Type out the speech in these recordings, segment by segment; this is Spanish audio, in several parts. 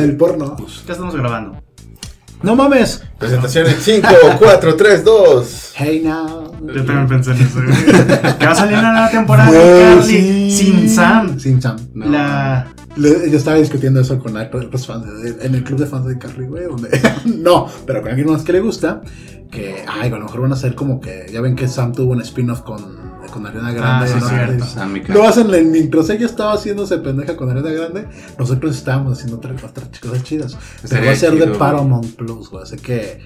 del porno. Ya estamos grabando. No mames. Presentación en 5, 4, 3, 2. Hey now. Yo también pensé en eso. que va a salir una nueva temporada de Carly sí. sin Sam. Sin Sam. No. La. Le- yo estaba discutiendo eso con otros fans de- en el club de fans de Carly, güey, donde no, pero con alguien más que le gusta, que ay, a lo mejor van a hacer como que ya ven que Sam tuvo un spin-off con, con Ariana Grande, Ah, sí, ¿no? cierto. Kat. Lo hacen en- mientras ella estaba haciéndose pendeja con Ariana Grande, nosotros estábamos haciendo otras, otras cosas chidas. Pero va a ser de. Paramount Plus, güey, así que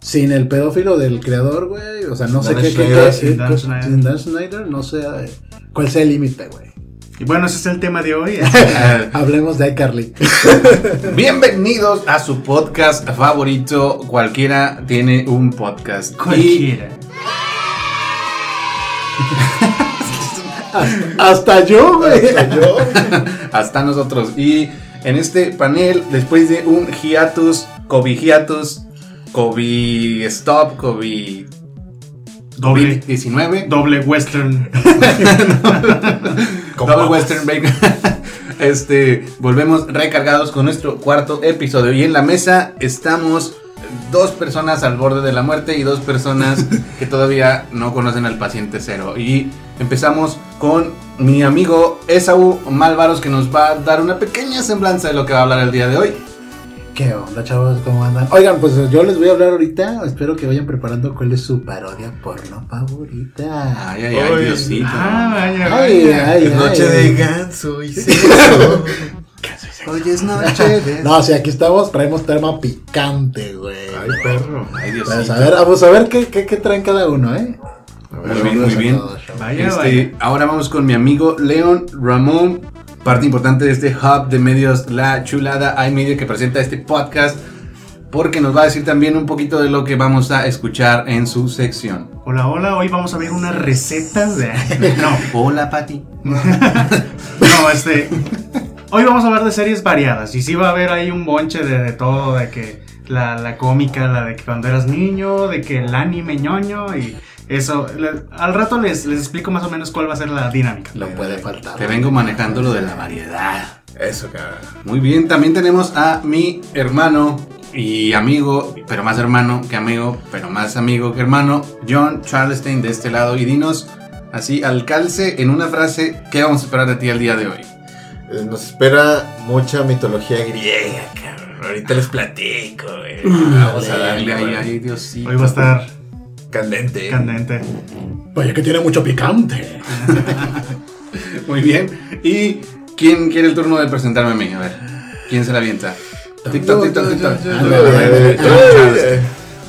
sin el pedófilo del creador, güey, o sea, no sé Dan qué, qué, sin Dan Schneider. sin Dan Schneider, no sé eh, cuál sea el límite, güey. Y bueno, ese es el tema de hoy. Eh, Hablemos de iCarly. Bienvenidos a su podcast favorito. Cualquiera tiene un podcast. Y Hasta yo, güey. yo. Hasta nosotros. Y en este panel, después de un hiatus, COVID hiatus, COVID stop, COVID Doble. 19, Doble western. Double Western Bacon. Este, volvemos recargados con nuestro cuarto episodio. Y en la mesa estamos dos personas al borde de la muerte y dos personas que todavía no conocen al paciente cero. Y empezamos con mi amigo Esaú Malvaros que nos va a dar una pequeña semblanza de lo que va a hablar el día de hoy. ¿Qué onda, chavos? ¿Cómo andan? Oigan, pues yo les voy a hablar ahorita. Espero que vayan preparando cuál es su parodia porno favorita. Ay, ay, ay, Ay, Diosito. Ah, vaya, Ay, ay, Es noche ay. de ganso y sexo. Hoy es noche de... No, si aquí estamos, traemos tema picante, güey. Ay, perro. Ay, Pues, a ver, vamos a ver qué, qué, qué traen cada uno, ¿eh? A Muy bien, muy bien. Vaya, Este, vaya. ahora vamos con mi amigo León Ramón, parte importante de este hub de medios La Chulada iMedia que presenta este podcast, porque nos va a decir también un poquito de lo que vamos a escuchar en su sección. Hola, hola. Hoy vamos a ver unas recetas de. No, Hola, Pati. no, este. Hoy vamos a hablar de series variadas. Y sí va a haber ahí un bonche de, de todo: de que la, la cómica, la de que cuando eras niño, de que el anime ñoño y eso. Le- al rato les, les explico más o menos cuál va a ser la dinámica. No puede faltar. Te vengo manejando lo de la variedad. Eso, cara. Muy bien, también tenemos a mi hermano y amigo, pero más hermano que amigo, pero más amigo que hermano, John Charlestein de este lado. Y dinos así al calce en una frase, ¿qué vamos a esperar de ti el día de hoy? Eh, Nos espera mucha mitología griega, cabrón. Ahorita les platico, güey. Vamos a darle ay, ay, Diosito. Hoy va a estar Candente. candente. Vaya que tiene mucho picante. Muy bien. ¿Y quién quiere el turno de presentarme a mí? A ver, ¿quién se la avienta? TikTok, TikTok, TikTok. Eh, eh,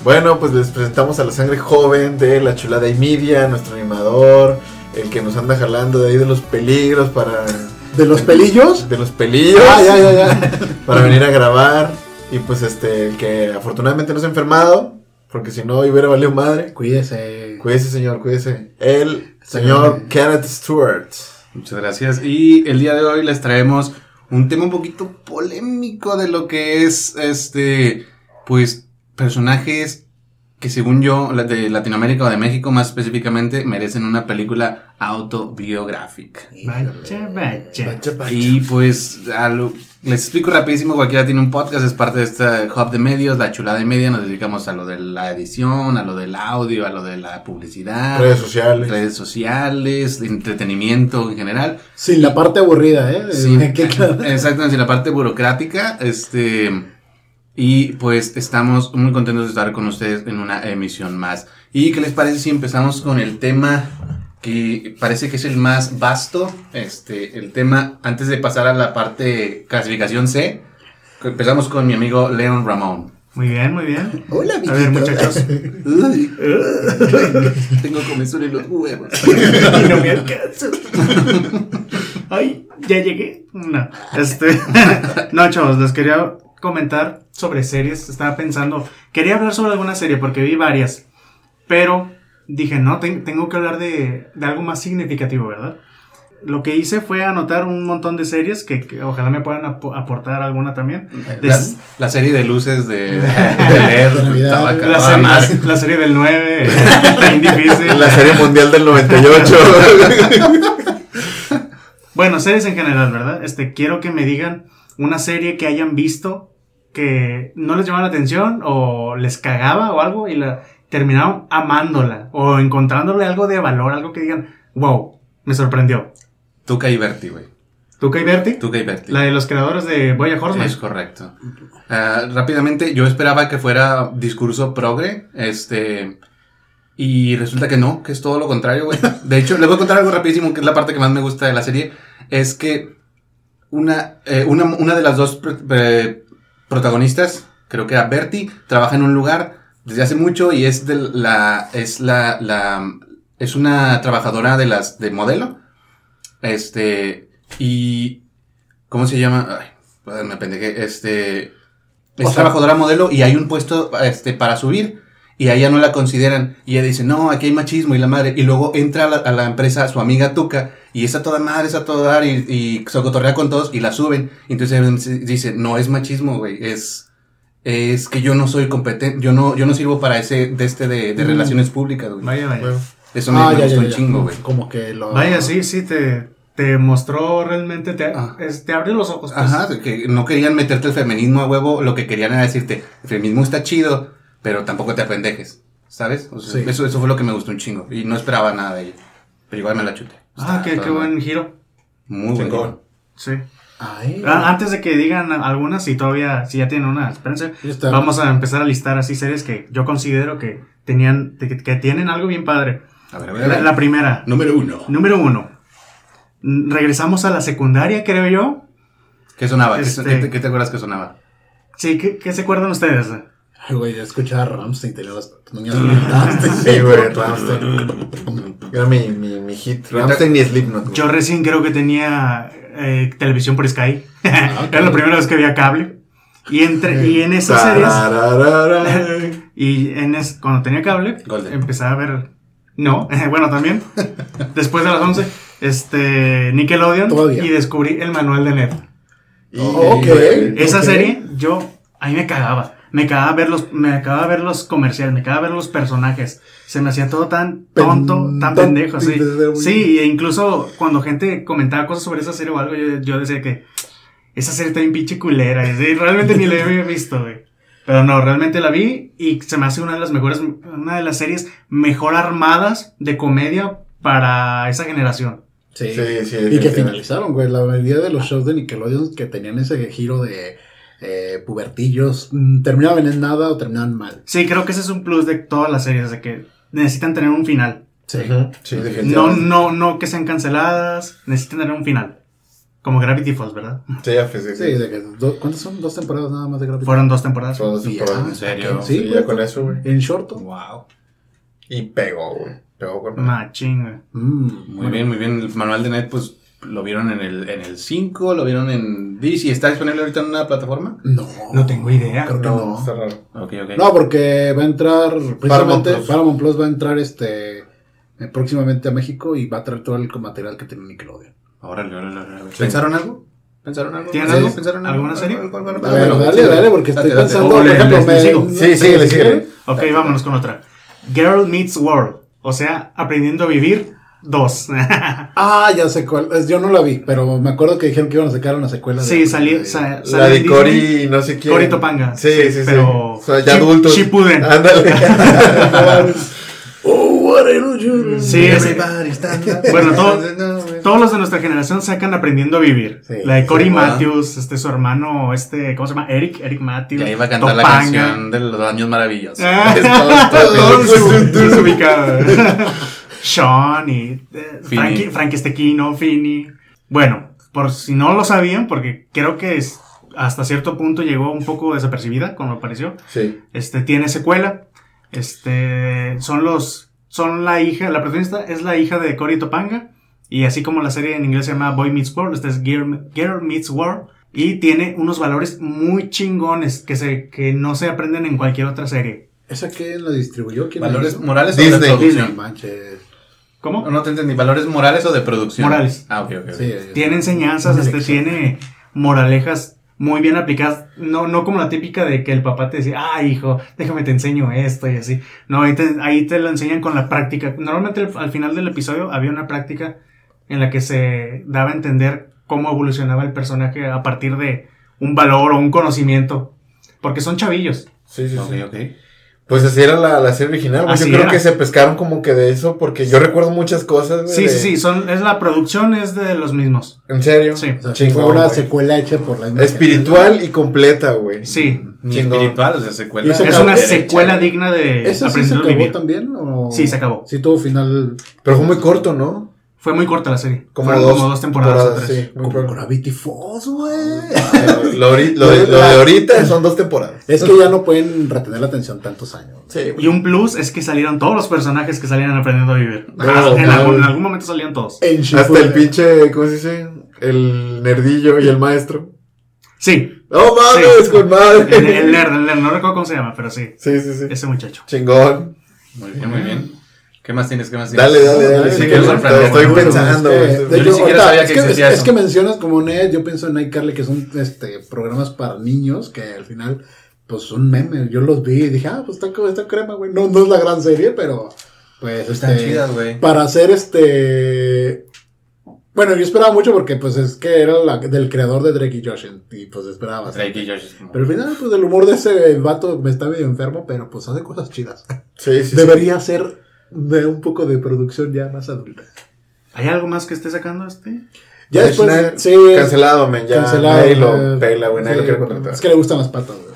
Bueno, pues les presentamos a la sangre joven de la chulada y media, nuestro animador, el que nos anda jalando de ahí de los peligros para. ¿De los pelillos? de los pelillos Ah, ya, ya, ya. para venir a grabar. Y pues este, el que afortunadamente no se ha enfermado, porque si no hubiera valido madre. Cuídese. Cuídese, señor, cuídese. El señor Kenneth Stewart. Muchas gracias. Y el día de hoy les traemos un tema un poquito polémico de lo que es este, pues, personajes que según yo, la- de Latinoamérica o de México más específicamente, merecen una película autobiográfica. Vaya, vaya. Y pues, lo- les explico rapidísimo, cualquiera tiene un podcast, es parte de este hub de medios, la chulada de media, nos dedicamos a lo de la edición, a lo del audio, a lo de la publicidad, Redes sociales. redes sociales, entretenimiento en general. Sin la parte aburrida, ¿eh? Exactamente, la parte burocrática, este, y pues estamos muy contentos de estar con ustedes en una emisión más. ¿Y qué les parece si empezamos con el tema que parece que es el más vasto? Este, el tema, antes de pasar a la parte clasificación C, empezamos con mi amigo Leon Ramón. Muy bien, muy bien. Hola, A ver, muchachos. Tengo comezón en los huevos. No me alcanza. Ay, ya llegué. No, este. No, chavos, les quería comentar sobre series. Estaba pensando, quería hablar sobre alguna serie porque vi varias. Pero dije, no, ten- tengo que hablar de, de algo más significativo, ¿verdad? Lo que hice fue anotar un montón de series que, que ojalá me puedan apo- aportar alguna también. De- La, la serie de luces de, de leer, la, acabada serie, la- serie del 9, bien difícil. La serie mundial del 98. Bueno, series en general, ¿verdad? Este, quiero que me digan una serie que hayan visto que no les llamaba la atención o les cagaba o algo y la terminaron amándola o encontrándole algo de valor, algo que digan, wow, me sorprendió. Tuca y Berti, güey. ¿Tuca y Berti? Tuca y Berti. La de los creadores de Boya Horseman. Es correcto. Ah, rápidamente, yo esperaba que fuera discurso progre, este... Y resulta que no, que es todo lo contrario, güey. De hecho, les voy a contar algo rapidísimo, que es la parte que más me gusta de la serie. Es que una, eh, una, una de las dos eh, protagonistas, creo que era Bertie, trabaja en un lugar desde hace mucho y es de la, es la, la, es una trabajadora de las, de modelo. Este, y, ¿cómo se llama? Ay, me pendejé, este, es O sea- trabajadora modelo y hay un puesto, este, para subir. Y a ella no la consideran. Y ella dice, no, aquí hay machismo y la madre. Y luego entra a la, a la empresa su amiga Tuca. Y es a toda madre, es a todo dar. Y, y se cotorrea con todos y la suben. Y entonces dice, no es machismo, güey. Es, es que yo no soy competente. Yo no, yo no sirvo para ese, de este de, de Mm. relaciones públicas, güey. Vaya, vaya. Bueno, Eso me, Ah, me ya, gustó ya, un ya. chingo, güey. Como que lo. Vaya, sí, sí, te, te mostró realmente, te, Ah. es- te abrió los ojos. pues. Ajá, que no querían meterte el feminismo a huevo, lo que querían era decirte, el feminismo está chido, pero tampoco te apendejes, ¿sabes? O sea, Sí. eso, eso fue lo que me gustó un chingo, y no esperaba nada de ella, pero igual me la chuté. Ah, qué, qué buen giro. Muy buen giro. Sí. Ay, Ah, Antes de que digan algunas, si todavía, si ya tienen una está. vamos a empezar a listar así series que yo considero que tenían, que, que tienen algo bien padre. A ver, a ver, a La, ver. la primera, Número uno. número uno. Mm, Regresamos a la secundaria, creo yo. ¿Qué sonaba? ¿Qué, Este- qué te, qué te acuerdas que sonaba? Sí, ¿qué, qué se acuerdan ustedes? Ay, güey, ya escuchaba a Ramstein, tenía las pintadas. Sí, güey, Ramstein. Era mi, mi, mi hit. Ramstein y Slipknot. güey. Yo recién creo que tenía eh, televisión por Sky. Ah. Era la primera vez que había cable. Y, entre, y en esas series... Y en es, cuando tenía cable, Golden. empecé a ver. No, bueno, también. Después de las 11, este, Nickelodeon. Todavía. Y descubrí el manual de Ned. Y- Ok. Esa serie, yo, ahí me cagaba. Me cagaba ver los, me cagaba ver los comerciales, me cagaba ver los personajes. Se me hacía todo tan tonto, Pen- tan pendejo, sí. Sí, e incluso cuando gente comentaba cosas sobre esa serie o algo, yo, yo decía que esa serie está bien pinche culera. y sí, realmente ni la había visto, güey. Pero no, realmente la vi y se me hace una de las mejores, una de las series mejor armadas de comedia para esa generación. Sí. Sí, sí, y que finalizaron, güey. La mayoría de los shows de Nickelodeon que tenían ese giro de eh, pubertillos mm, terminaban en nada o terminaban mal. Sí, creo que ese es un plus de todas las series, de que necesitan tener un final. Sí. Sí, No, definitivamente. no, no que sean canceladas, necesitan tener un final. Como Gravity Falls, ¿verdad? Sí, ya fue, sí, Sí, de que do- ¿cuántas son? ¿Dos temporadas nada más de Gravity? Fueron dos temporadas. Son dos Sí, temporadas. ah, ¿En serio? Sí, Sí, ya güey. con eso, güey. En shorto. Wow. Y pegó, güey. Pegó con Machín, güey. Mm, Muy bien, muy bien. El manual de Net, pues, lo vieron en el, en el 5, lo vieron en DC. ¿Está disponible ahorita en una plataforma? No. No tengo idea. Creo que No, no. está raro. Ok, ok. No, porque va a entrar precisamente Paramount Plus. Paramount Plus va a entrar este eh, próximamente a México y va a traer todo el material que tiene Nickelodeon. Órale, órale, órale. ¿Pensaron algo? ¿Pensaron algo? ¿Tienen Sí, algo? ¿Pensaron algo? ¿Alguna serie? Dale, sí, dale, porque estoy pensando, por le- ejemplo, les- me- les sigo. Sí, síguele, síguele. Ok, vámonos con otra. Girl Meets World. O sea, aprendiendo a vivir dos. Ah, ya sé cuál. es- Yo no la vi, pero me acuerdo que dijeron que iban a sacar una secuela. de- sí, salí, de- sa- La salió de Cory no sé quién. Cory Topanga. Sí, sí, sí. Pero. O sea, ya adultos. Shippuden. Ándale. Oh, what a illusion. Sí, Everybody up. Bueno, todo- Todos los de nuestra generación sacan aprendiendo a vivir. Sí, la de Cory sí. Matthews, este, su hermano, este, ¿cómo se llama? Eric, Eric Matthews. Ya iba a cantar la Topanga. canción de los años maravillosos. Ah, Es todo. Sean y eh. Frankie, Frankie Estequino, Finny. Bueno, por si no lo sabían, porque creo que es- hasta cierto punto llegó un poco desapercibida cuando apareció. Sí. Este tiene secuela. Este son los son la hija, la protagonista es la hija de Cory Topanga y así como la serie en inglés se llama Boy Meets World, esta es Girl, Girl Meets World y tiene unos valores muy chingones que se que no se aprenden en cualquier otra serie. ¿Esa quién la distribuyó? ¿Quién la ¿Valores morales o Disney. producción? manches. ¿Cómo? No, no te entendí. ¿Valores morales o de producción? Morales. Ah, ok, ok. Sí, Tiene enseñanzas, este tiene moralejas muy bien aplicadas, no, no como la típica de que el papá te decía, ah, hijo, déjame te enseño esto y así. No, ahí te, ahí te lo enseñan con la práctica. Normalmente al- al final del episodio había una práctica en la que se daba a entender cómo evolucionaba el personaje a partir de un valor o un conocimiento. Porque son chavillos. Sí, sí, sí. ok. Pues así era la, la serie original, güey. Así Yo creo era. que se pescaron como que de eso, porque yo recuerdo muchas cosas, güey. Sí, de- sí, sí, son, es la producción es de los mismos. ¿En serio? Sí. O sea, Chingón, fue una güey. secuela hecha por la misma Espiritual y completa, güey. Sí. Chingón. espiritual, o sea, secuela. Se Es una secuela digna de. ¿Esa sí se acabó Vivir. también? O... Sí, se acabó. Sí tuvo final Pero fue muy corto, ¿no? Fue muy corta la serie. Como Fueron dos como dos temporadas, o tres. Sí, muy como. Gravity Falls, güey. Lo, de, lo de ahorita son dos temporadas. Es que ya no pueden retener la atención tantos años. Sí, Y un plus es que salieron todos los personajes que salían aprendiendo a vivir. No, en, no. algún, en algún momento salían todos. En Hasta el pinche, ¿cómo se dice? El nerdillo y el maestro. Sí, ¡Oh, mames, Sí. con madre! el, el nerd, el nerd, no recuerdo cómo se llama, pero sí, Sí, sí, sí. ese muchacho. Chingón. Muy bien, muy bien. ¿Qué más tienes? ¿Qué más tienes? Dale, dale, dale. Sí, estoy, pensando, Es que, de Yo ni siquiera ahorita, sabía es que que, existía es eso. que mencionas como Ned, yo pienso en iCarly que son este programas para niños que al final pues son memes. Yo los vi y dije, ah, pues está, co- está crema, güey. No, no es la gran serie, pero pues Están este, chidas, güey. para hacer este bueno, yo esperaba mucho porque pues es que era la, del creador de Drake y Josh y pues esperaba bastante. Drake y Josh es como- Pero al final, pues el humor de ese vato me está medio enfermo, pero pues hace cosas chidas. Sí, sí, sí. Debería ser de un poco de producción ya más adulta. ¿Hay algo más que esté sacando este? Ya después, sí, Cancelado, men. Ya. cancelado. Nadie lo eh, pela, güey. Nadie sí, lo quiere contratar. Es que le gustan las patas, güey.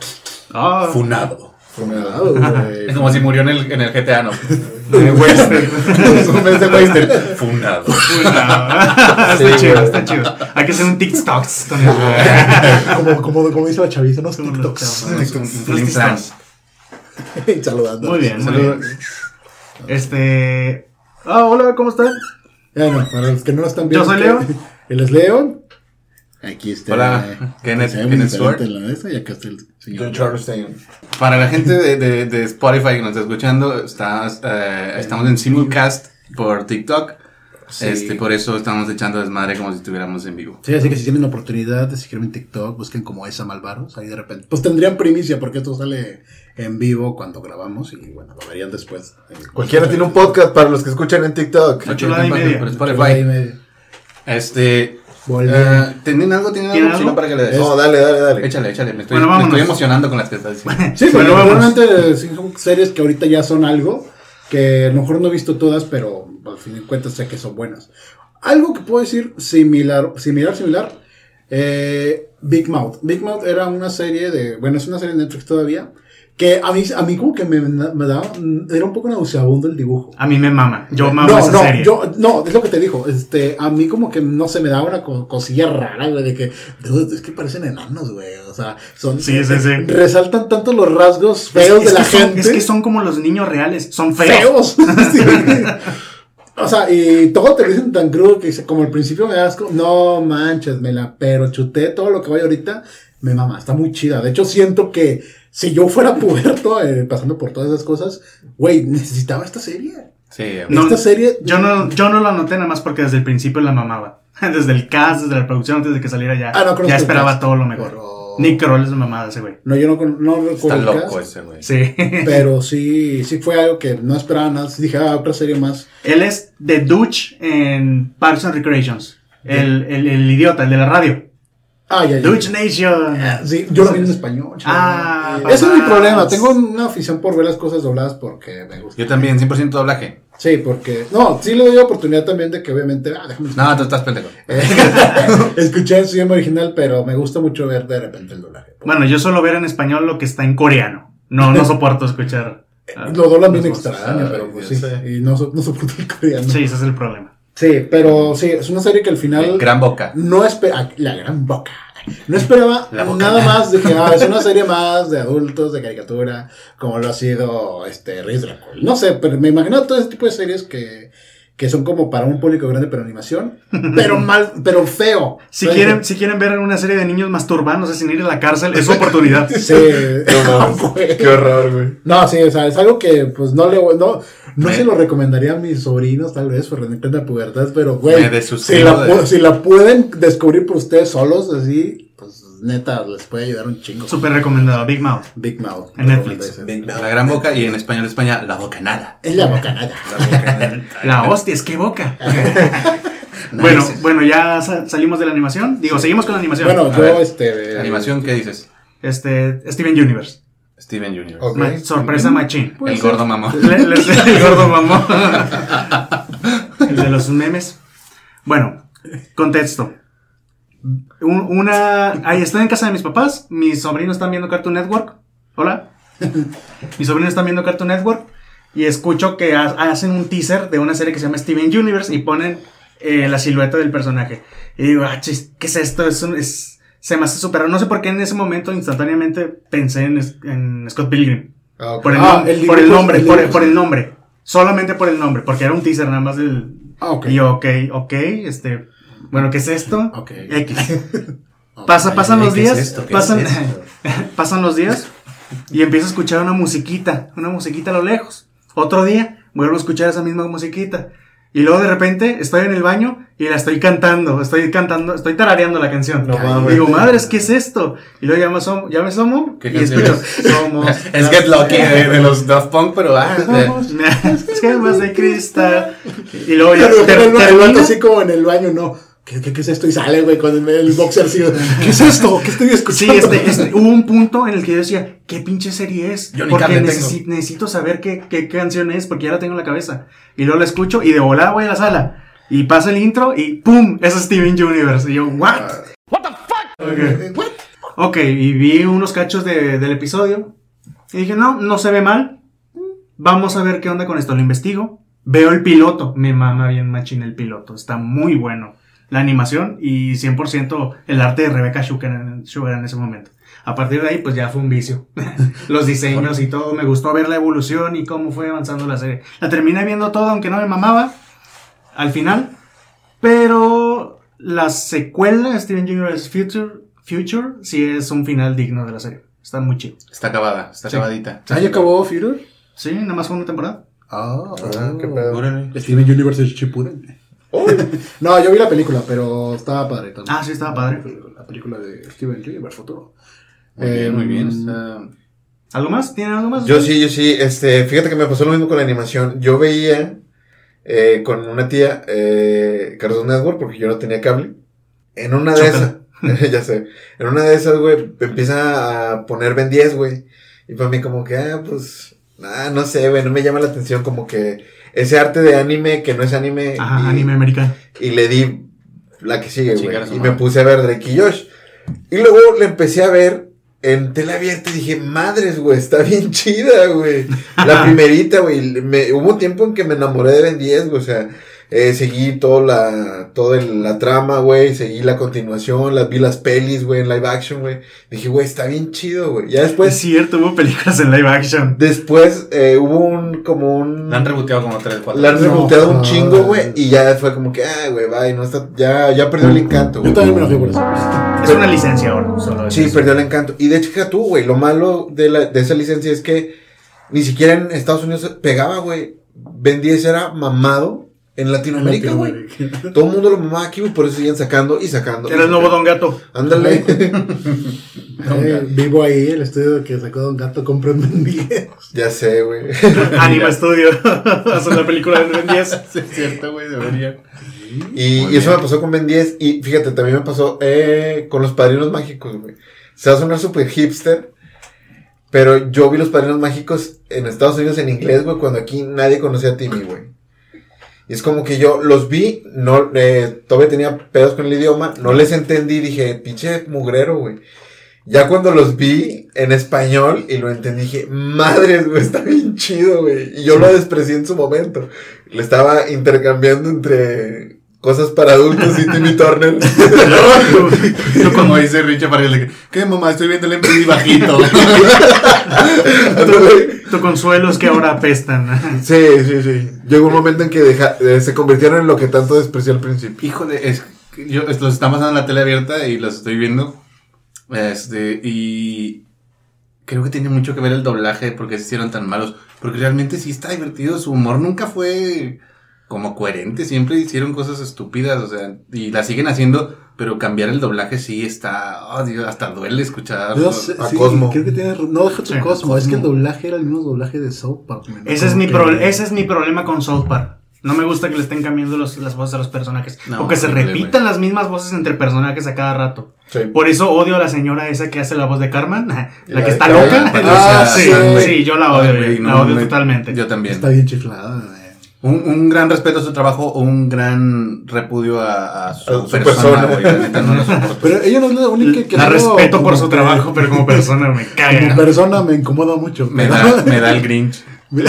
Ah, Funado. Funado, güey. Es como si murió en el, en el GTA, ¿no? Un mes de western. Funado. está Sí, chido, está chido. Hay que hacer un TikTok con el como, como, como dice la chaviza, unos TikToks. chavos. Un Los flim flam. TikToks. Saludando. Muy bien, muy Saludos. bien. Este. Ah, hola, ¿cómo están? Bueno, para los que no lo están viendo. Yo soy Leo. Él es Leo. Aquí está. Hola, Kenneth- Kenneth diferente Sword. la de esta, y acá está el señor. John Charleston. Para la gente de, de, de Spotify que nos está escuchando, está, eh, estamos en simulcast por TikTok. Sí. Este, por eso estamos echando desmadre como si estuviéramos en vivo. Sí, así que si tienen la oportunidad de seguirme en TikTok, busquen como esa Malvaros, ahí de repente. Pues tendrían primicia porque esto sale en vivo cuando grabamos y bueno, lo verían después. Cualquiera tiene un podcast para los que escuchan en TikTok. Ocho y media. Por Spotify. Spotify. Este, Volvió. eh, ¿tienen algo? ¿Tienen ¿Tienen algo? Algo? para que le des. No, dale, dale, dale. Échale, échale. Me estoy, Bueno, me estoy emocionando con las que estás diciendo. Sí, Bueno, pero vamos. realmente sí son series que ahorita ya son algo que a lo mejor no he visto todas, pero al fin de cuentas sé que son buenas. Algo que puedo decir similar, similar, similar. eh, Big Mouth. Big Mouth era una serie de, bueno, es una serie de Netflix todavía, que a mí, a mí como que me, me daba, era un poco nauseabundo el dibujo. A mí me mama. Yo mamo no, esa no, serie. yo, no, es lo que te dijo. Este, a mí como que no se me daba una co- cosilla rara, güey, de que, dude, es que parecen enanos, güey. O sea, son. Sí, sí, sí. Resaltan tanto los rasgos feos es de la son- gente. es que son como los niños reales. Son feos. feos. O sea, y todo te lo dicen tan crudo que dice, como al principio me das como, no manches, me la pero chuté todo lo que voy ahorita, me mama, está muy chida. De hecho, siento que si yo fuera puberto, eh, pasando por todas esas cosas, güey, necesitaba esta serie. Sí, No, esta serie. Yo no, yo no la anoté nada más porque desde el principio la mamaba. Desde el cast, desde la producción, antes de que saliera ya. Ah, no ya esperaba todo lo mejor. pero- Nick Kroll es una mamada ese güey. No, yo no, con- no está recuerdo el loco cast, ese güey. Sí. pero sí, sí fue algo que no esperaba nada. Dije, ah, otra serie más. Él es The Dutch en Parks and Recreations. El, el, el idiota, el de la radio. Ah, ya, ya. Dutch Nation. Sí, yo lo vi en español. chaval. Ah, Ese es mi problema. Tengo una afición por ver las cosas dobladas porque me gusta. Yo también, 100% doblaje. Sí, porque. No, sí le doy la oportunidad también de que obviamente. Ah, déjame No, tú estás pendejo. Escuché en su idioma original, pero me gusta mucho ver de repente el doblaje. Bueno, yo suelo ver en español lo que está en coreano. No, no soporto escuchar. ah, Lo doblan bien extraño, pero pues sí. Y no, so- no soporto el coreano. Sí, ese es el problema. Sí, pero sí, es una serie que al final. Gran boca. No espera. La gran boca. No esperaba nada más de que ah, es una serie más de adultos, de caricatura, como lo ha sido este Drácula. No sé, pero me imagino todo ese tipo de series que, que son como para un público grande, pero animación, pero mal, pero feo. Si ¿Sabes? quieren, si quieren ver una serie de niños masturbándose sin ir a la cárcel, es su oportunidad. Sí. No. Qué horror, güey. No, sí, o sea, es algo que pues no le no, no Me- se lo recomendaría a mis sobrinos, tal vez, por en plena pubertad, pero güey, Me si la, de- pu- si la pueden descubrir por ustedes solos, así, pues neta, les puede ayudar un chingo. Súper recomendado, Big Mouth. Big Mouth. En Netflix. La gran boca y en español de España, la boca nada. Es la bocanada. La hostia, es que boca. Bueno, Nice. bueno, ya sa- salimos de la animación. Digo, seguimos con la animación. Bueno, yo, ver, este. Animación, ¿qué dices? Este, Steven Universe. Steven Jr. Ok. Ma- sorpresa machín. El gordo mamón. Le- el gordo mamón. el de los memes. Bueno, contexto. Un- una. Ahí estoy en casa de mis papás. Mis sobrinos están viendo Cartoon Network. Hola. Mis sobrinos están viendo Cartoon Network. Y escucho que ha- hacen un teaser de una serie que se llama Steven Universe. Y ponen eh, la silueta del personaje. Y digo, ah, chis, ¿qué es esto? Es un- es- se me hace súper. raro. No sé por qué en ese momento instantáneamente pensé en, en Scott Pilgrim. Ah, ok. Por el, Ah, el por el nombre, el por, dibujo. por el nombre. Solamente por el nombre, porque era un teaser nada más del... Ah, ok. Y yo, ok, ok, este... Bueno, ¿qué es esto? Ok. X. Pasa, pasan los ¿qué es días, esto? ¿Qué pasan, es esto? pasan los días y empiezo a escuchar una musiquita, una musiquita a lo lejos. Otro día vuelvo a escuchar esa misma musiquita. Y luego de repente estoy en el baño y la estoy cantando, estoy cantando, estoy tarareando la canción. No mames. digo, madres, ¿qué es esto? Y luego ya me asomo, ya me asomo ¿Qué y escucho, es? somos... Es Get Lucky de, de los Daft Punk, pero ah, de- Gemas de cristal. Y luego ya Pero, pero no, termina. así como en el baño, no. ¿Qué, qué, qué es esto? Y sale, güey, con el, el boxer así. ¿Qué es esto? ¿Qué estoy Sí, escuchando? este, este, hubo un punto en el que yo decía, ¿qué pinche serie es? Yo ni porque necesito saber qué, qué canción es, porque ya la tengo en la cabeza. Y luego la escucho y de volada voy a la sala. Y pasa el intro y ¡pum! Eso es Steven Universe. Y yo, ¿what? Ok. Ok, y vi unos cachos de- del episodio. Y dije, no, no se ve mal. Vamos a ver qué onda con esto. Lo investigo. Veo el piloto. Me mama bien machín el piloto. Está muy bueno. La animación y 100% el arte de Rebecca Sugar en, Sugar en ese momento. A partir de ahí, pues ya fue un vicio. Los diseños y todo. Me gustó ver la evolución y cómo fue avanzando la serie. La terminé viendo todo, aunque no me mamaba. Al final. Pero la secuela, Steven Universe Future, Future, sí es un final digno de la serie. Está muy chido. está acabada, está Sí. acabadita. ¿Ah, ya acabó Future? Sí, nada más fue una temporada. Ah, Ah, qué pedo. Órale. Steven Universe Shippuden. No, yo vi la película, pero estaba padre también. Ah, sí, estaba padre. La película de Steven Universe Futuro. Muy bien, muy bien. Está- ¿Algo más? ¿Tienen algo más? Yo sí, yo sí. Este, fíjate que me pasó lo mismo con la animación. Yo veía eh, con una tía eh, Cartoon Network porque yo no tenía cable. En una de esas, ya sé, en una de esas, güey, empieza a poner Ben 10, güey. Y para mí como que, ah, pues, ah, no sé, güey, no me llama la atención como que ese arte de anime que no es anime. Ajá, y, anime americano. y le di la que sigue, güey. Y me puse a ver Drake y Josh. Y luego le empecé a ver en tele abierta y dije, madres, güey, está bien chida, güey. La primerita, güey. me- Hubo un tiempo en que me enamoré de Ben 10, güey. O sea, eh, seguí toda la, toda la trama, güey. Seguí la continuación, las, vi las pelis, güey, en live action, güey. Dije, güey, está bien chido, güey. Ya es después, cierto, hubo películas en live action. después eh, hubo un, como un... La han reboteado como 3, 4. La han reboteado un No, chingo, güey. Y ya fue como que, ah, güey, bye, no está, ya, ya perdió el encanto, Yo güey. también me lo fui por eso. Es una licencia ahora. Solo es Sí, eso. perdió el encanto. Y de hecho, fíjate tú, güey, lo malo de, la, de esa licencia es que ni siquiera en Estados Unidos pegaba, güey. Ben 10 era mamado en Latinoamérica, güey. Todo el mundo lo mamaba aquí, güey, por eso siguen sacando y sacando. Era el nuevo Don Gato. Ándale. Eh, vivo ahí, el estudio que sacó Don Gato compró en 10. ya sé, güey. Anima Studio. Hacen la película de Ben 10. Sí, es cierto, güey, debería. Y, eso me pasó con Ben 10. Y fíjate, también me pasó eh, con los padrinos mágicos, güey. Se va a sonar súper hipster. Pero yo vi los padrinos mágicos en Estados Unidos en inglés, güey, cuando aquí nadie conocía a Timmy, güey. Y es como que yo los vi, no, eh, todavía tenía pedos con el idioma, no les entendí, dije, pinche mugrero, güey. Ya cuando los vi en español y lo entendí, dije, madres, güey, está bien chido, güey. Y yo lo desprecié en su momento. Le estaba intercambiando entre cosas para adultos y Timmy Turner. Yo como dice Richard para que ¿qué mamá? Estoy viendo el MPD bajito. Tu consuelo es que ahora apestan. sí, sí, sí. Llegó un momento en que deja- eh, se convirtieron en lo que tanto desprecié al principio. Híjole, es que yo los están pasando en la tele abierta y los estoy viendo. Este, y creo que tiene mucho que ver el doblaje porque se hicieron tan malos. Porque realmente sí está divertido. Su humor nunca fue como coherente. Siempre hicieron cosas estúpidas. O sea, y la siguen haciendo. Pero cambiar el doblaje sí está. oh, Dios, hasta duele escuchar. Sé, A sí, Cosmo. Creo que tiene. No, deja tu Sí, Cosmo. Es que el doblaje era el mismo doblaje de South Park. Ese es, mi pro- ese es mi problema con South Park. No me gusta que le estén cambiando los- las voces a los personajes. No, o que se repitan las mismas voces entre personajes a cada rato. Sí. Por eso odio a la señora esa que hace la voz de Carmen, la, La que está loca. Ah, sí, sí. sí, yo la odio, Ay, la no, odio me- totalmente. Yo también. Está bien chiflada. Un, un gran respeto a su trabajo o un gran repudio a, a su, A su persona, no. Pero ella no es la única que la respeto por como su que- trabajo, pero como persona me Como caga. persona me incomoda mucho. me, da, me da el Grinch. Me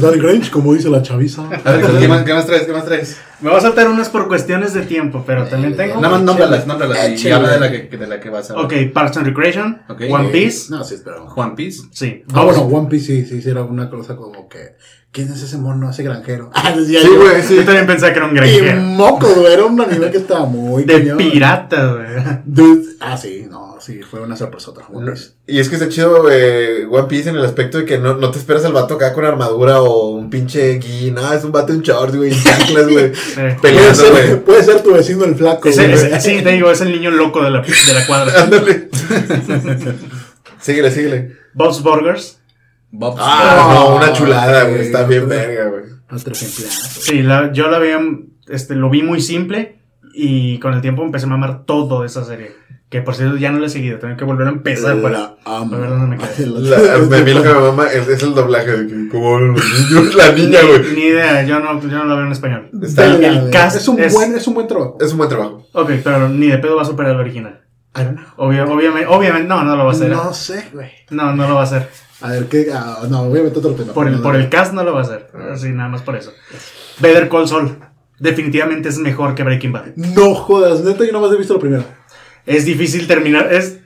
da el Grinch, como dice la chaviza. A ver, ¿qué más, qué más traes? ¿Qué más traes? Me voy a saltar unas por cuestiones de tiempo, pero también tengo. Nada más nómbralas, nómbralas y habla de la que, de la que vas a hablar. Ok, Parks and Recreation. One Piece. No, sí, pero. Juan Piece. Sí. Ah, bueno, One Piece sí, sí, sí, era una cosa como que. ¿Quién es ese mono, ese granjero? Ah, decía Sí, yo. güey, sí. Yo también pensaba que era un Y granjero. moco, güey, era un anime que estaba muy De cañón. piratas, güey. Dude, ah, sí, no, sí, fue una sorpresota. One Piece. Y es que está chido eh, One Piece en el aspecto de que no, no te esperas al vato acá con armadura o un pinche gui. No, es un vato en shorts, güey, en chanclas, güey. Peleando, ser, güey. puede ser tu vecino el flaco. Güey. sí, te digo, es el niño loco de la, de la cuadra. Ándale. síguele, síguele. Bob's Burgers. Bob's Ah, no, una chulada, sí, güey. Está bien verga, güey. Otro ejemplazo. Sí, la- yo la veía, este, lo vi muy simple y con el tiempo empecé a mamar todo de esa serie. Que por cierto ya no la he seguido, tengo que volver a empezar para... La amo. a ver dónde me quedé. La, a mí lo que me mama es, es el doblaje de que, como hablan los niños, la niña, güey. Ni idea, yo no, yo no la veo en español. Está, el Venga, cast es un es- buen, es un buen trabajo. es un buen trabajo. Ok, pero ni de pedo va a superar el original. I don't know. Obvio- obviamente, obviamente, no, no lo va a hacer. ¿eh? No sé, güey. No, no lo va a hacer. A ver, ¿qué? Ah, no, meter otro tema. Por el, No, por no, el cast no lo va a hacer. Así, nada más por eso. Better Call Saul. Definitivamente es mejor que Breaking Bad. No jodas, neta, yo nomás he visto lo primero. Es difícil terminar. Es.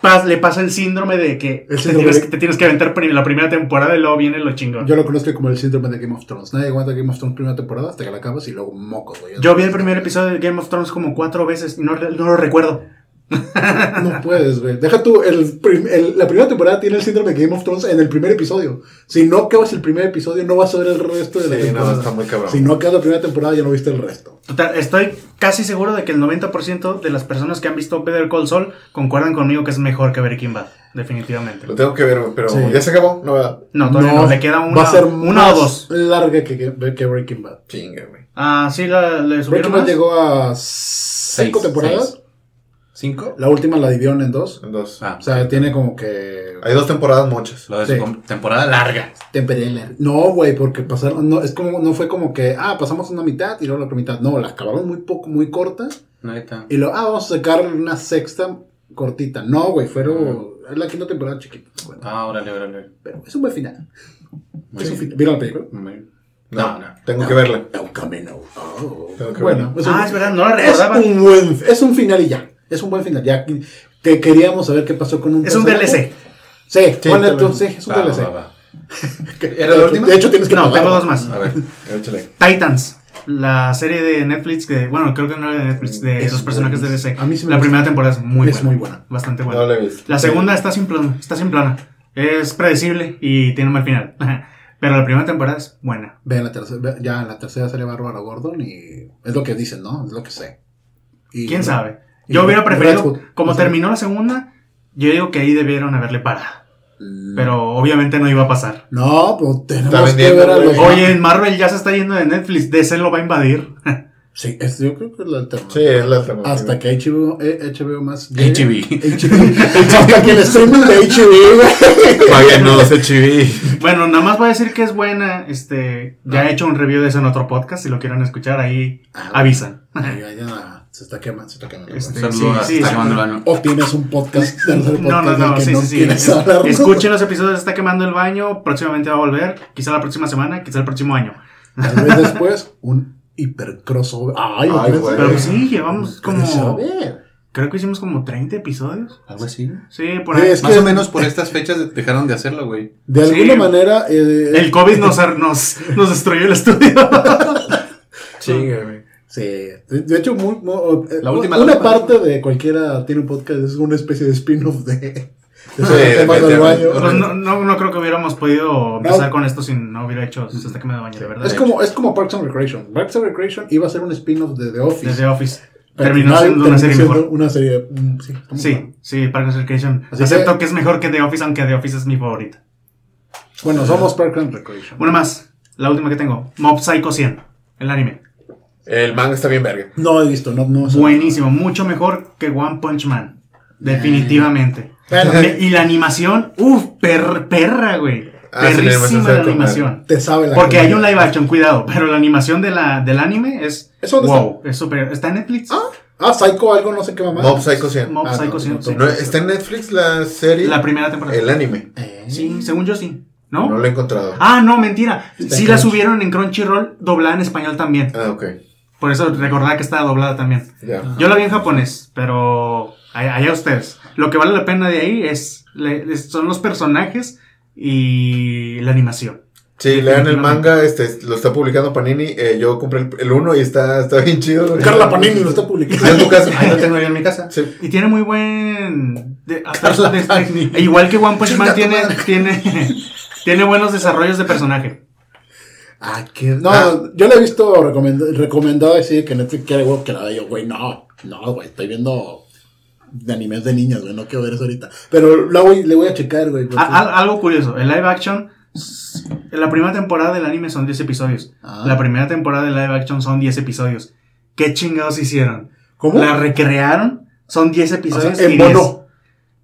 pas- le pasa el síndrome de que El te tienes, de- te tienes que aventar la primera temporada y luego viene lo chingón. Yo lo conozco como el síndrome de Game of Thrones. Nadie aguanta Game of Thrones primera temporada hasta que la acabas y luego mocos, güey. Yo vi el primer episodio de Game of Thrones como cuatro veces y no, no lo recuerdo. No puedes, güey. Deja tú, el, prim- el- la primera temporada tiene el síndrome de Game of Thrones en el primer episodio. Si no acabas el primer episodio, no vas a ver el resto de la temporada. no, está muy cabrón. Si no acabas la primera temporada, ya no viste el resto. Total, estoy casi seguro de que el 90% de las personas que han visto Better Call Saul concuerdan conmigo que es mejor que Breaking Bad. Definitivamente. Lo tengo que ver, güey, pero Sí. ya se acabó. No, ¿verdad? No, todavía no. Le queda una, va a ser una más o dos. larga que, que, que Breaking Bad. Chinga, güey. Ah, sí, la, le subieron Breaking Bad llegó a cinco Seis, temporadas. seis. ¿Cinco? La última la dividieron en dos. En dos. Ah, O sea, tiene como que. Hay dos temporadas muchas. lo de sí. su com- temporada larga. No, güey, porque pasaron. No, es como, no fue como que. Ah, pasamos una mitad y luego la otra mitad. No, la acabaron muy poco, muy corta. Neta. Y luego, ah, vamos a sacar una sexta cortita. No, güey, fueron. Es la quinta temporada chiquita. Bueno, Ah, órale, órale. pero es un buen final. Es un ¿Vieron la película? Muy- No, No, no. Tengo que verla. El camino. Oh. Tengo que Bueno, verla. es un- Ah, es verdad, no la es recordaba. un buen. Es un final y ya. Es un buen final. Ya que, que queríamos saber qué pasó con un. Es un. DLC. Sí, Sí, tú, también. sí, es un Va, DLC. va, ¿Era la última? De hecho, tienes que No, tengo dos más. A ver. Échale. Titans. La serie de Netflix que, bueno, creo que no era de Netflix, de Es los personajes de DC. A mí sí me la gusta. primera temporada es muy Es buena. muy buena. Bastante buena. No la he visto. La segunda está sin plana, está sin plana. Es predecible y tiene un mal final. Pero la primera temporada es buena. Vean la tercera, ya en la tercera sale Bárbara Gordon y es lo que dicen, ¿no? Es lo que sé. Y- ¿Quién sabe? Yo hubiera preferido, como no terminó la segunda, yo digo que ahí debieron haberle parado. Mm. Pero obviamente no iba a pasar. No, pues tenemos que ver a los... Oye, Marvel ya se está yendo de Netflix, DC lo va a invadir. Sí, es- yo creo que es la alternativa. Sí, es la alternativa. Hasta que HBO, eh, HBO más... HB. HBO. Hasta que el streaming de HBO, güey. Páguenos, HB. Bueno, nada más voy a decir que es buena. Este, ya he hecho un review de eso en otro podcast. Si lo quieren escuchar, ahí Ah, avisan. Ya, ya, se está quemando, se está quemando. Este, sí, sí, está sí. quemando el baño. O tienes un podcast, podcast No, no, no, que sí, no sí, sí. Escuchen los episodios de Está quemando el baño. Próximamente va a volver. Quizá la próxima semana, quizá el próximo año. Tal vez después, un hiper crossover. Ay, Ay, ¿quieres güey. Pero pues sí, llevamos ¿Quieres como. Creo que hicimos como 30 episodios. Algo así. Sí, por Sí, ahí. es Más que- o menos por estas fechas dejaron de hacerlo, güey. De Sí. alguna manera... eh, El COVID nos, nos, nos destruyó el estudio. Chinga, güey. Sí, de de hecho, muy- muy- eh, La última- una la última. parte de cualquiera tiene un podcast, es una especie de spin-off de, de Sí, ese tema del baño. Pues no, no, no creo que hubiéramos podido empezar con esto si no hubiera hecho Se está quemando el baño, de verdad. Es como, es como Parks and Recreation. Parks and Recreation iba a ser un spin-off de The Office. Desde Office. Pero Terminó siendo una serie mejor. Una serie, mm, sí. Sí, sí, Parks and Recreation. Así Acepto que- que... es mejor que The Office, aunque The Office es mi favorita. Bueno, somos Parks and Recreation. Una más. la última que tengo. Mob Psycho 100, el anime. El manga está bien verga. No he visto, no, no. Buenísimo, mucho mejor que One Punch Man. Definitivamente. Y la animación, uff, perra, güey. Ah, sí, la animación Perrísima la animación. te sabe la Porque hay un live action, cuidado, pero la animación de la, del anime es. ¿Eso dónde wow, es superior. ¿Está en Netflix? Ah, Psycho, algo, no sé qué mamá. Mob Psycho 100. Mob Ah, Psycho no, 100, no, sí. No, ¿Está en Netflix la serie? La primera temporada. El anime. Eh, Sí, según yo sí. ¿No? No lo he encontrado. Ah, no, mentira. Está Sí la subieron en Crunchyroll doblada en español también. Ah, ok. Por eso recordaba que estaba doblada también. Yo la vi en japonés, pero allá allá ustedes. Lo que vale la pena de ahí es, son los personajes y la animación. Sí, lean el manga, este, lo está publicando Panini. eh, yo compré el, el uno y está, está bien chido. Carla Panini lo está publicando. En tu casa. Ahí lo tengo yo en mi casa. Sí. Y tiene muy buen... de- de- de- Panini. igual que One Punch Man tiene, tiene, tiene buenos desarrollos de personaje. Ah, que. No, Ah. yo le he visto recomend- recomendado decir que Netflix quiere, güey, que la vea yo, güey. No, no, güey, estoy viendo de animes de niñas, güey, no quiero ver eso ahorita. Pero la voy, le voy a checar, güey. porque- A- al- algo curioso, el live action, en la primera temporada del anime son 10 episodios. Ah. La primera temporada del live action son 10 episodios. ¿Qué chingados hicieron? ¿Cómo? La recrearon, son 10 O episodios. sea, en y 10. mono.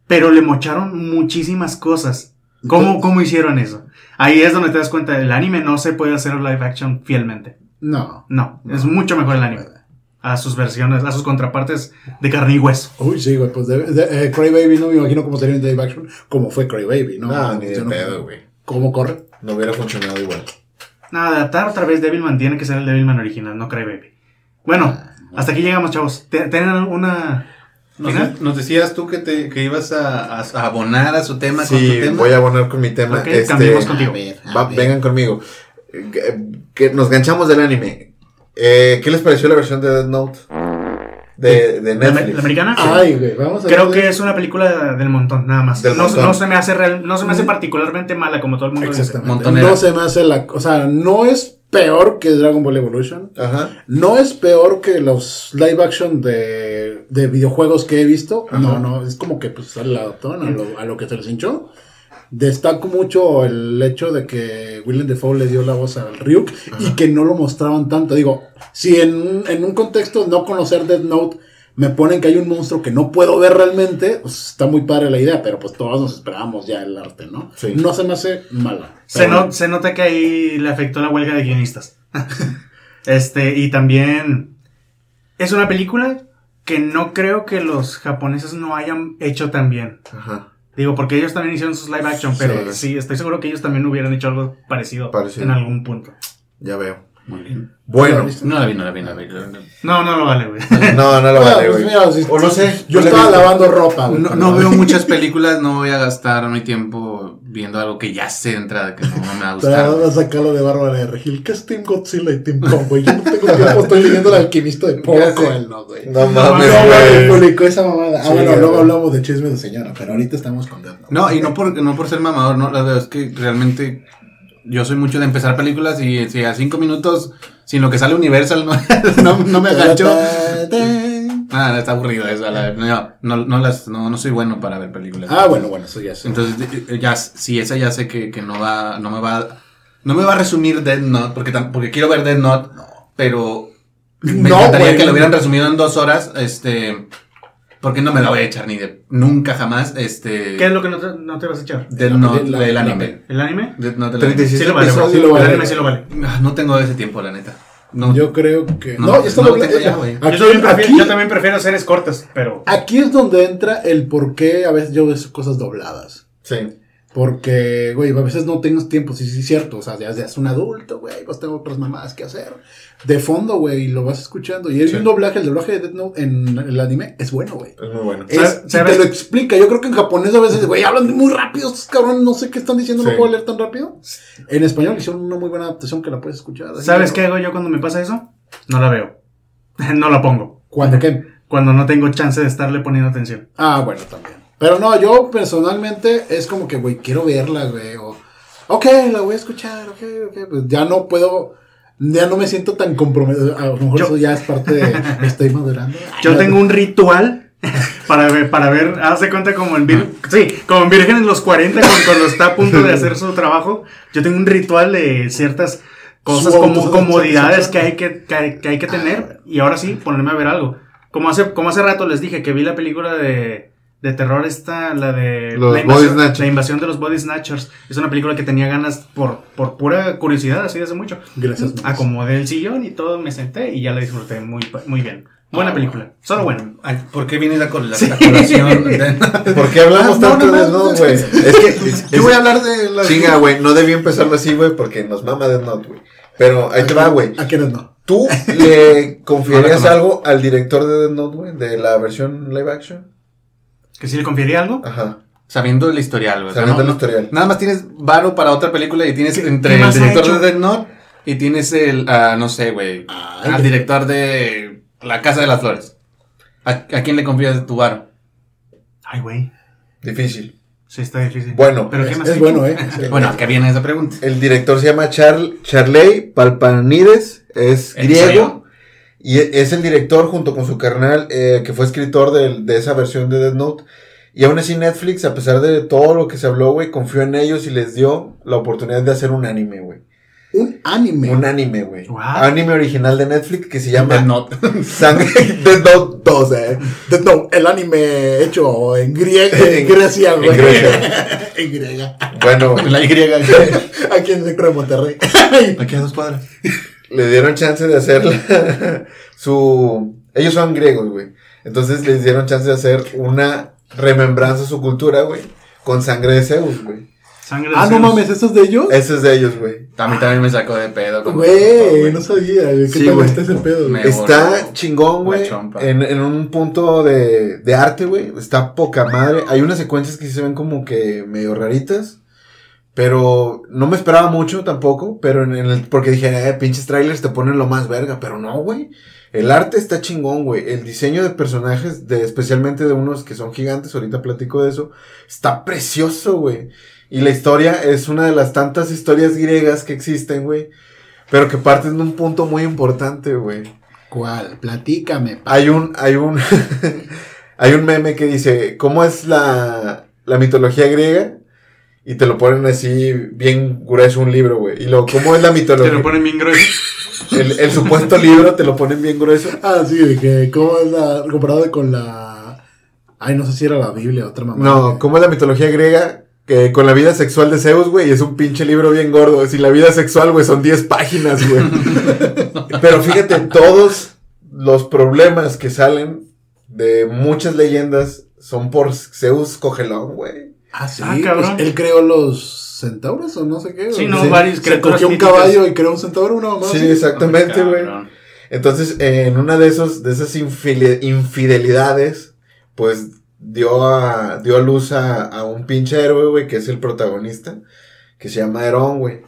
pero le mocharon muchísimas cosas. ¿Cómo, ¿Cómo hicieron eso? Ahí es donde te das cuenta, el anime no se puede hacer live action fielmente. No. No, es mucho mejor el anime. A sus versiones, a sus contrapartes de carne y hueso. Uy, sí, güey, pues de, de- eh, Cry Baby no me imagino cómo sería en live action, como fue Cry Baby, ¿no? No, ni de no- pedo, güey. ¿Cómo corre? No hubiera funcionado igual. Nada, adaptar otra vez Devilman tiene que ser el Devilman original, no Crybaby. Bueno, hasta aquí llegamos, chavos. Te- ¿Tienen una Nos, decías tú que, te, que ibas a, a- a abonar a su tema con tu Sí, tema. voy a abonar con mi tema. Ok, este, cambiemos contigo. A ver, a va- ver. vengan conmigo. Eh, Que, que nos ganchamos del anime. Eh, ¿Qué les pareció la versión de Death Note? De, de ¿La, Netflix. la americana? Ay, güey, vamos a Creo ver. que es una película del montón, nada más. Del no, montón. no se me hace real- no se me hace particularmente mala como todo el mundo dice. Exactamente. Montonera. No se me hace la. O sea, no es peor que Dragon Ball Evolution. Ajá. No es peor que los live action de, de videojuegos que he visto. Ajá. No, no, es como que pues le adaptaron a lo, a lo que se les hinchó. Destaco mucho el hecho de que Willem Dafoe le dio la voz al Ryuk y que no lo mostraban tanto. Digo, si en, un- en un contexto no conocer Death Note me ponen que hay un monstruo que no puedo ver realmente, pues está muy padre la idea, pero pues todos nos esperábamos ya el arte, ¿no? Sí. No se me hace mala. Se, no- se nota que ahí le afectó la huelga de guionistas. este, y también es una película que no creo que los japoneses no hayan hecho tan bien. Ajá. Digo, porque ellos también hicieron sus live action, pero Sí. sí, estoy seguro que ellos también hubieran hecho algo parecido, Parecido. en algún punto. Ya veo. Muy bien. Bueno. No la vi, no la vi, no la vi. No, no lo vale, güey. No, no lo Ah, vale, pues güey. O no sé. Yo no estaba visto. lavando ropa. güey, No, no veo muchas películas, no voy a gastar mi tiempo viendo algo que ya sé de entrada que no, no me va a Te gustar. a sacarlo de Bárbara de Regil. ¿Qué es Team Godzilla y Team Kong, güey? Yo no tengo tiempo, estoy leyendo El Alquimista de Paulo sé. Coelho, güey. No No, mames, No, güey, publicó esa mamada. Ah, Sí, bueno, luego hablamos de chismes de señora, pero ahorita estamos con. No, y no por, no por ser mamador, no, la verdad es que realmente yo soy mucho de empezar películas y si a cinco minutos, sin lo que sale Universal, no, no, no me agacho. Ah, está aburrido eso. la- no, no, no, las, no, no soy bueno para ver películas. Ah, bueno, bueno, eso ya sé. Entonces, eh, ya, si esa ya sé que, que no va, no me va, no me va a resumir Dead Note, porque, porque quiero ver Dead Note, pero me No, encantaría que lo hubieran resumido en dos horas, este, porque no me la voy a echar ni de, nunca jamás, este, ¿Qué es lo que no te, no te vas a echar? Del la- anime. ¿El anime? Del 36 Sí lo vale, episodios, güey. sí lo vale. El anime sí lo vale. Ah, No tengo ese tiempo, la neta. No, Yo creo que. No, No, está no lo doblado. tengo ya, güey. Aquí, yo, también prefiero, aquí- yo también prefiero series cortas, pero... aquí es donde entra el por qué a veces yo veo cosas dobladas. Sí. Porque, güey, a veces no tengo tiempo, sí, sí, es cierto. O sea, ya, ya es un adulto, güey, pues tengo otras mamadas que hacer. De fondo, güey, y lo vas escuchando. Y hay Sí. un doblaje, el doblaje de Death Note en el anime es bueno, güey. Es muy bueno. Es, ¿Sabes- y sabes? te lo explica. Yo creo que en japonés a veces, güey, hablan muy rápido. Estos cabrones no sé qué están diciendo, Sí. no puedo leer tan rápido. En español hicieron una muy buena adaptación que la puedes escuchar. ¿Sabes qué hago yo cuando me pasa eso? No la veo. no la pongo. ¿Cuándo qué? Cuando no tengo chance de estarle poniendo atención. Ah, bueno, también. Pero no, yo personalmente es como que, güey, quiero verla, güey. O, ok, la voy a escuchar, ok, ok. Pues ya no puedo, ya no me siento tan comprometido. A lo mejor Yo- eso ya es parte de, estoy madurando. Yo Ay, tengo un ritual para ver, para ver, hace cuenta como en Vir- sí, como en Virgen en los 40 cuando, cuando está a punto de hacer su trabajo, yo tengo un ritual de ciertas cosas como comodidades que hay que, que hay, que hay que tener y ahora sí ponerme a ver algo. Como hace, como hace rato les dije que vi la película de, de terror esta, la de Los la, invasión, Body Snatchers. la invasión de los Body Snatchers. Es una película que tenía ganas por, por pura curiosidad, así de hace mucho. Gracias. Max. Acomodé el sillón y todo, me senté y ya la disfruté muy, muy bien. Buena Ah, película, solo buena. Ay, ¿Por qué col- la, la colación? de- ¿Por qué hablamos Ah, no, tanto no, de no, no. güey? Es que. es- Yo voy a hablar de la. Chinga, güey. No debí empezarlo así, güey, porque nos mama Death Note, güey. Pero ahí te va, güey. ¿A quiénes no? ¿Tú le confiarías algo al director de Death Note, güey? De la versión live action. ¿Que si le confiaría algo? Ajá. Sabiendo el historial, güey. O sea, Sabiendo no- el historial. Nada más tienes varo para otra película y tienes ¿Qué- entre qué el director de Death Note y tienes el, ah, no sé, güey, al director de La Casa de las Flores. ¿A, a quién le confías tu varo? Ay, güey. Difícil. Sí, está difícil. Bueno, ¿Pero es, qué más es ha bueno? ¿eh? Bueno, ¿a qué viene esa pregunta? el director se llama Char Charley Palpanides. Es ¿En griego. serio? Y e- es el director junto con su carnal, eh, que fue escritor del- de, esa versión de Death Note. Y aún así Netflix, a pesar de todo lo que se habló, güey, confió en ellos y les dio la oportunidad de hacer un anime, güey. Un anime. Un anime, güey. Wow. Anime original de Netflix que se llama Death Note. Sangre Death Note 2, eh. Death Note, el anime hecho en, griega, en En- Grecia, güey. en Grecia. en griega. Bueno, La Y. Aquí en el centro de Monterrey. Aquí a dos cuadras. Le dieron chance de hacer la- su... Ellos son griegos, güey. Entonces les dieron chance de hacer una remembranza a su cultura, güey. Con sangre de Zeus, güey. Sangre de ah, no mames, ¿esto es de ellos? Ese es de ellos, güey. A mí también me sacó de pedo. Güey, no sabía. ¿Qué Sí, tal güey. está ese pedo? güey? Me- Está chingón, güey. En, en un punto de, de arte, güey. Está poca madre. Hay unas secuencias que sí se ven como que medio raritas. Pero no me esperaba mucho tampoco. Pero en, el. Porque dije, eh, pinches trailers te ponen lo más verga. Pero no, güey. El arte está chingón, güey. El diseño de personajes, de, especialmente de unos que son gigantes, ahorita platico de eso, está precioso, güey. Y la historia es una de las tantas historias griegas que existen, güey. Pero que parten de un punto muy importante, güey. ¿Cuál? Platícame. pa. Hay un, hay un, hay un meme que dice, ¿cómo es la, la mitología griega? Y te lo ponen así, bien grueso un libro, güey. Y luego, ¿cómo es la Te mitología? lo ponen bien grueso. El, el supuesto libro te lo ponen bien grueso. Ah, sí, de que cómo es la. comparado con la. Ay, no sé si era la Biblia o otra mamá. No, ¿cómo es la mitología griega? Que con la vida sexual de Zeus, güey, es un pinche libro bien gordo. Si la vida sexual, güey, son 10 páginas, güey. Pero fíjate, todos los problemas que salen de muchas leyendas son por Zeus cogelón, güey. Ah, sí. Ah, cabrón. pues, él creó los centauros o no sé qué. Sí, no, Sí. varios Se cogió un caballo y creó un centauro, una mamá. Sí, así. exactamente, güey. Cabrón. Entonces, eh, en una de esos, de esas infidelidades, pues dio a, dio a luz a, a un pinche héroe, güey, que es el protagonista, que se llama Herón, güey.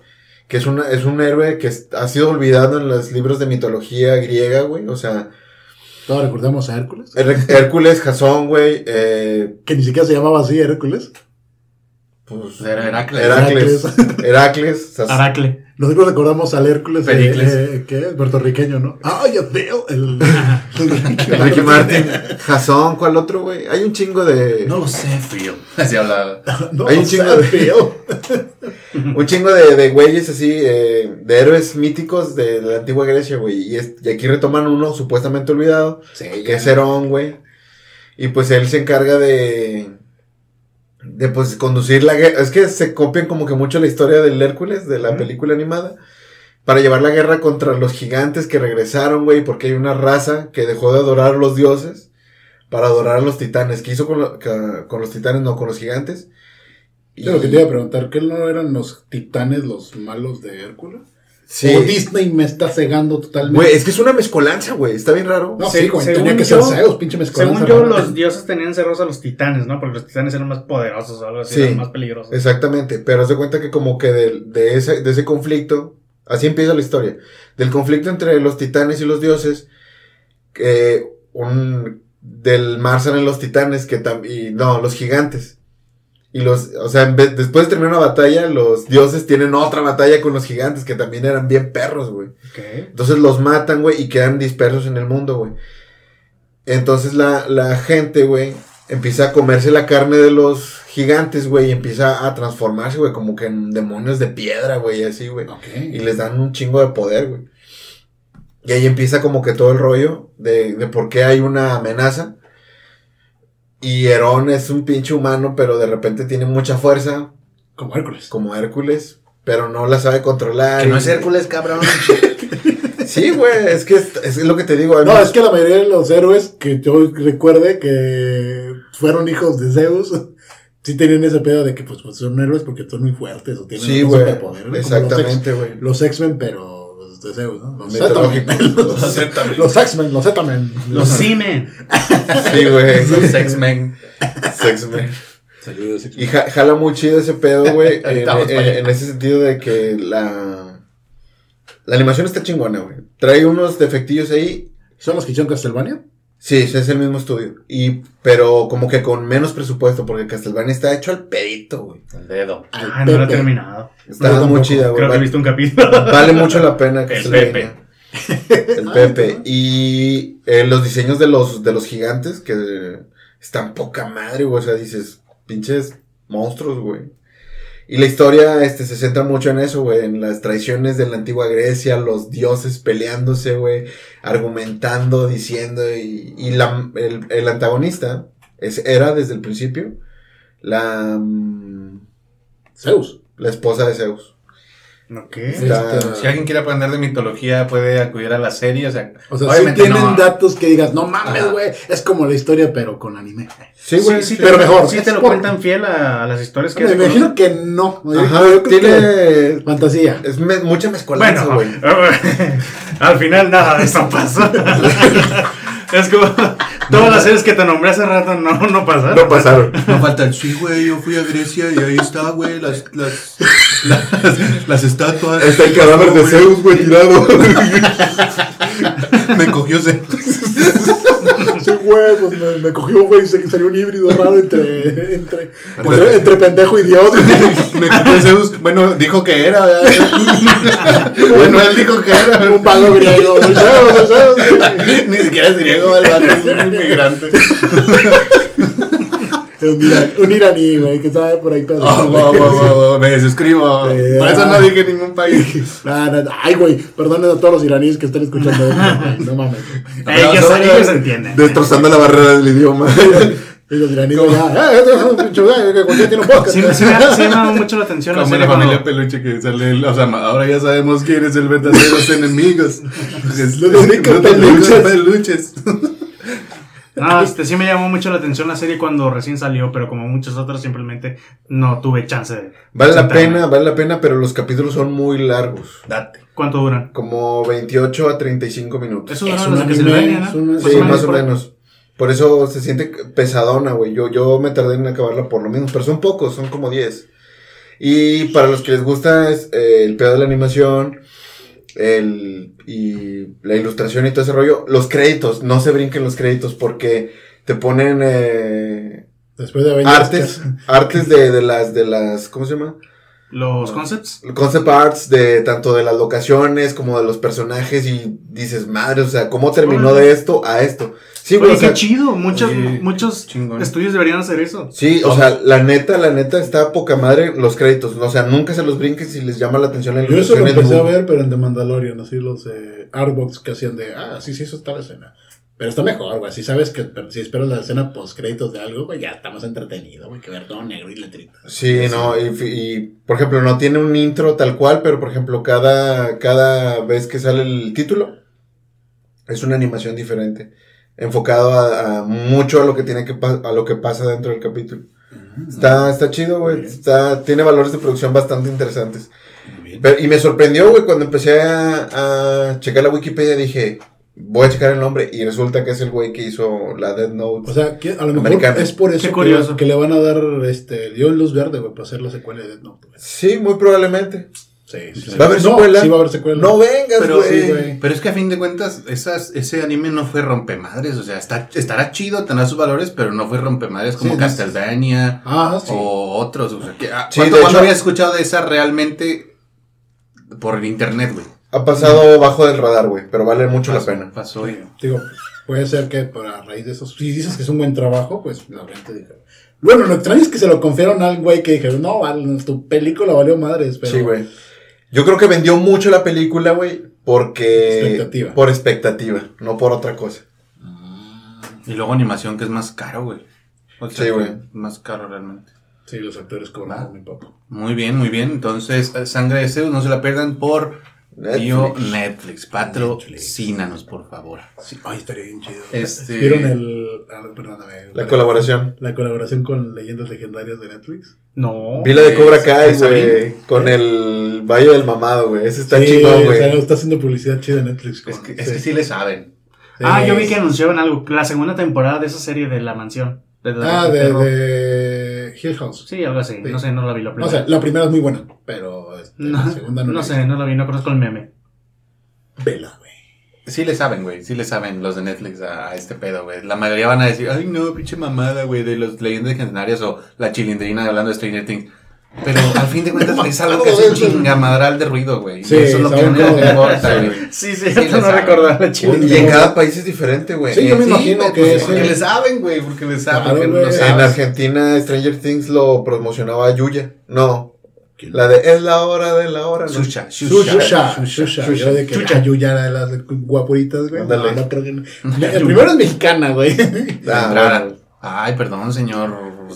Que es, una, es un héroe que ha sido olvidado en los libros de mitología griega, güey. O sea, Todos recordamos a Hércules. Her- Hércules, Jasón, güey. Eh, Que ni siquiera se llamaba así Hércules. Pues, Era Heracles. Heracles. Heracles. Sas- Aracle. Nosotros recordamos al Hércules. eh, Pericles. eh, ¿Qué es? Puertorriqueño, ¿no? Ah, yo veo. El, el Ricky Martin. Jasón, ¿cuál otro, güey? Hay un chingo de. No lo sé, frío. Así hablaba. No, Hay un o chingo de- feo. Un chingo de, de güeyes así, eh, de héroes míticos de, la antigua Grecia, güey. Y, es- y aquí retoman uno supuestamente olvidado, Sí, que es Herón, güey. Y pues él se encarga de. De pues conducir la guerra. Es que se copian como que mucho la historia del Hércules, de la película animada. Para llevar la guerra contra los gigantes que regresaron, güey. Porque hay una raza que dejó de adorar a los dioses. Para adorar a los titanes. ¿Qué hizo con, lo- con los titanes? No, con los gigantes. Yo lo que te iba a preguntar, ¿qué no eran los titanes los malos de Hércules? Sí. O Disney me está cegando totalmente. Güey, es que es una mezcolanza, güey. Está bien raro. no, sí, güey, según tenía que yo- ser Zeus, pinche mezcolanza. Según yo, rara. los dioses tenían cerros a los titanes, ¿no? Porque los titanes eran más poderosos o algo así, Sí. eran más peligrosos. Exactamente. Pero haz de cuenta que como que de, de ese, de ese conflicto, así empieza la historia. Del conflicto entre los titanes y los dioses, que un, del mar salen los titanes, que y no, los gigantes. Y los, o sea, en vez- después de terminar una batalla, los dioses tienen otra batalla con los gigantes, que también eran bien perros, güey. Ok. Entonces los matan, güey, y quedan dispersos en el mundo, güey. Entonces la, la gente, güey, empieza a comerse la carne de los gigantes, güey, y empieza a transformarse, güey, como que en demonios de piedra, güey, así, güey. Ok. Y les dan un chingo de poder, güey. Y ahí empieza como que todo el rollo de, de por qué hay una amenaza. Y Herón es un pinche humano, pero de repente tiene mucha fuerza, Como Hércules. como Hércules, pero no la sabe controlar. Que no y- es Hércules, cabrón. Sí, güey, es que es, es lo que te digo. No, es que la mayoría de los héroes que yo recuerde que fueron hijos de Zeus, sí tenían ese pedo de que pues, pues, son héroes porque son muy fuertes o tienen Sí, un güey, superpoder, ¿no? Como exactamente, güey. Los X- Los X-Men, pero los de Zeus, ¿no? Los Mitológicos. Z-Men. Los Z-Men. Los X-Men, los Z-Men. Los Simen. Sí, güey. Los X-Men. X-Men. Y ja- jala muy chido ese pedo, güey. en ese sentido de que la. La animación está chingona, güey. Trae unos defectillos ahí. ¿Son los que hicieron Castlevania? Sí, es el mismo estudio. Y, pero como que con menos presupuesto, porque Castlevania está hecho al pedito, güey. El dedo. Al Ah, no lo he Pepe. terminado. Está yo muy chida, güey. Creo que he visto un capítulo. vale mucho la pena El Castlevania. El Pepe. Y eh, los diseños de los, de los gigantes que están poca madre, güey. O sea, dices, pinches monstruos, güey. Y la historia este, se centra mucho en eso, güey. En las traiciones de la antigua Grecia, los dioses peleándose, güey. Argumentando, diciendo. Y, y la, el, el antagonista es, era desde el principio la, mm, Zeus. la esposa de Zeus. Ok. Está- Este, Si alguien quiere aprender de mitología, puede acudir a la serie. O sea, O sea, obviamente sí tienen no- datos que digas, no mames, güey. Es como la historia, pero con anime. Sí, güey. sí, sí. pero mejor. Sí te lo por- cuentan fiel a, a las historias que Me imagino que no. Ajá, Yo creo que tiene. Fantasía. Es me- mucha mezcolanza, Bueno, güey. al final nada de eso pasó. es como todas las series que te nombré hace rato no, no pasaron. No pasaron. No falta el sí, güey. Yo fui a Grecia y ahí está, güey. Las, las, las, las estatuas. Está el cadáver de Zeus, güey, tirado. Me cogió Zeus. Pues me, me cogió, güey, se- salió un híbrido raro entre, entre, Pues- entre, entre pendejo y Dios. Me Zeus. Bueno, dijo que era. bueno, él dijo que era. un vago griego. Ni siquiera es griego, el es un inmigrante. Un, ira- un iraní, güey, que estaba por ahí pedo. Oh, wow, wow, wow, wow, me desuscribo. Eh, Por eso ah. no dije ningún país. No, no, no. Ay, güey, perdonen a todos los iraníes que están escuchando esto, No mames. Ellos, Pero- ellos entienden. Destrozando la barrera del idioma. Y los iraníes ya, eh, es un pinche güey que cualquiera tiene un podcast. Sí, me- sí me, sí me llama mucho la atención la Como serie la familia cuando- peluche que sale. el- O sea, ahora ya sabemos quién es el verdaderos enemigos. Es- Los los únicos peluches. peluches. No, este, sí me llamó mucho la atención la serie cuando recién salió, pero como muchos otros simplemente no tuve chance de... Vale la pena, vale la pena, pero los capítulos son muy largos. Date. ¿Cuánto duran? Como 28 a 35 minutos. Eso Es duraron un los de anime, Castlevania, ¿no? es un- Sí, más o menos. Por eso se siente pesadona, güey. Yo, yo me tardé en acabarla por lo mismo. Pero son pocos, son como 10. Y para los que les gusta es, eh, el pedo de la animación el, y la ilustración y todo ese rollo, los créditos, no se brinquen los créditos porque te ponen eh, Después de Avengers, artes, artes de, de las, de las, ¿cómo se llama? Los concepts. Concept arts de tanto de las locaciones como de los personajes y dices, madre, o sea, ¿cómo terminó de esto a esto? Sí, güey, Oye, o sea, qué chido. Muchos, Oye, muchos chingón. estudios deberían hacer eso. Sí, o sea, la neta, la neta está poca madre los créditos. O sea, nunca se los brinquen si les llama la atención la Yo eso lo empecé a ver, pero en The Mandalorian, así los Artbox que hacían de, ah, sí, sí, eso está la escena. Pero está mejor, güey. Si sabes que, si esperas la escena post créditos de algo, güey, ya está más entretenido, güey, que ver todo negro y letritas. Sí, no, y, y, por ejemplo, no tiene un intro tal cual, pero por ejemplo, cada, cada vez que sale el título, es una animación diferente. Enfocado a, a mucho a lo que tiene que a lo que pasa dentro del capítulo. Está, está chido, güey. Está, tiene valores de producción bastante interesantes. Pero- y me sorprendió, güey, cuando empecé a, a checar la Wikipedia, dije, voy a checar el nombre, y resulta que es el güey que hizo la Dead Note. O sea, que a lo mejor Americano. es por eso que, curioso. que le van a dar este, dio luz verde, güey, para hacer la secuela de Death Note. güey. sí, muy probablemente. Sí, sí. ¿Va a haber no, secuela? Sí, va a haber secuela. No vengas, Pero, güey. sí, güey. pero es que a fin de cuentas, esas, ese anime no fue rompemadres. O sea, está, estará chido, tendrá sus valores, pero no fue rompemadres como. Castlevania Ah, sí. o otros. O sea, que, ah, Sí, ¿cuánto, habías escuchado de esa realmente por internet, güey? Ha pasado bajo del radar, güey, pero vale mucho la pena. Pasó, y- Digo, puede ser que por a raíz de eso, si dices que es un buen trabajo, pues la gente diga, Bueno, lo extraño es que se lo confiaron al güey que dijeron, no, tu película valió madres, pero. Sí, güey. Yo creo que vendió mucho la película, güey, porque... Expectativa. Por expectativa, no por otra cosa. Y luego animación que es más caro, güey. O sea, Sí, güey. Más caro realmente. Sí, los actores cobran muy poco. Muy bien, muy bien. Entonces, eh, Sangre de Zeus, no se la pierdan por Netflix. Tío Netflix. Patrocínanos, por favor. Sí, ay, estaría bien chido. Este- ¿Vieron el. ah, perdóname. La colaboración. La colaboración con leyendas legendarias de Netflix. No. Vi la de Cobra Kai, ¿Está güey, con el Valle del Mamado, güey. Ese está Sí, chingón, o güey. sea, está haciendo publicidad chida Netflix. Es con- que, es que sí le saben. Sí. Ah, yo vi que anunciaron algo. La segunda temporada de esa serie de La Mansión. De la- Ah, de, Hill House. Sí, algo así. Sí. No sé, no la vi la O primera. sea, la primera es muy buena, pero no, la segunda no, no sé, no la vi, no conozco el meme. Vela, güey. Sí le saben, güey. Sí le saben los de Netflix a, a este pedo, güey. La mayoría van a decir, ay, no, pinche mamada, güey, de los leyendas legendarias o la chilindrina hablando de Stranger Things. Pero al fin de cuentas es algo que hace un chingamadral de ruido, güey. Sí, eso es lo que no importa, güey. Sí, sí, Sí, no recordaba la chile. Y en cada país es diferente, güey. Sí, yo me imagino que pues, es Porque le saben, güey, porque le saben. Claro, porque güey. lo En En saben. Argentina, Stranger Things lo promocionaba Yuya. No. La de Es la hora de la hora. ¿no? Shusha. Shusha. Yo de que Chucha. la Yuya era de las guapuritas, güey. No, no creo que no. El primero es mexicana, güey. Ah. Ay, perdón, señor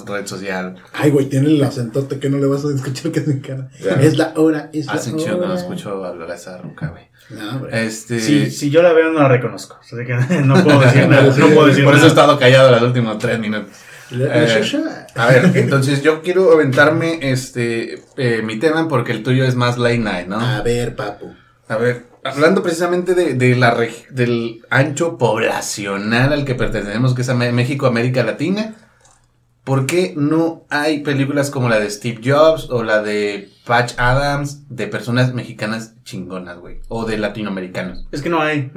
red social. Ay, güey, tiene el acentote que no le vas a escuchar que es mexicana. Es la hora, es la hora. no escucho hablar a esa ruca, güey. No. Este. Sí, si yo la veo no la reconozco. Así que no puedo decir nada. No puedo decir Por eso he nada. estado callado los últimos tres minutos. La- la Eh. A ver, entonces yo quiero aventarme este eh, mi tema porque el tuyo es más late night, ¿no? A ver, papu. A ver, hablando precisamente de, de la del ancho poblacional al que pertenecemos, que es México, América Latina, ¿por qué no hay películas como la de Steve Jobs o la de Patch Adams de personas mexicanas chingonas, güey? O de latinoamericanos. Es que no hay.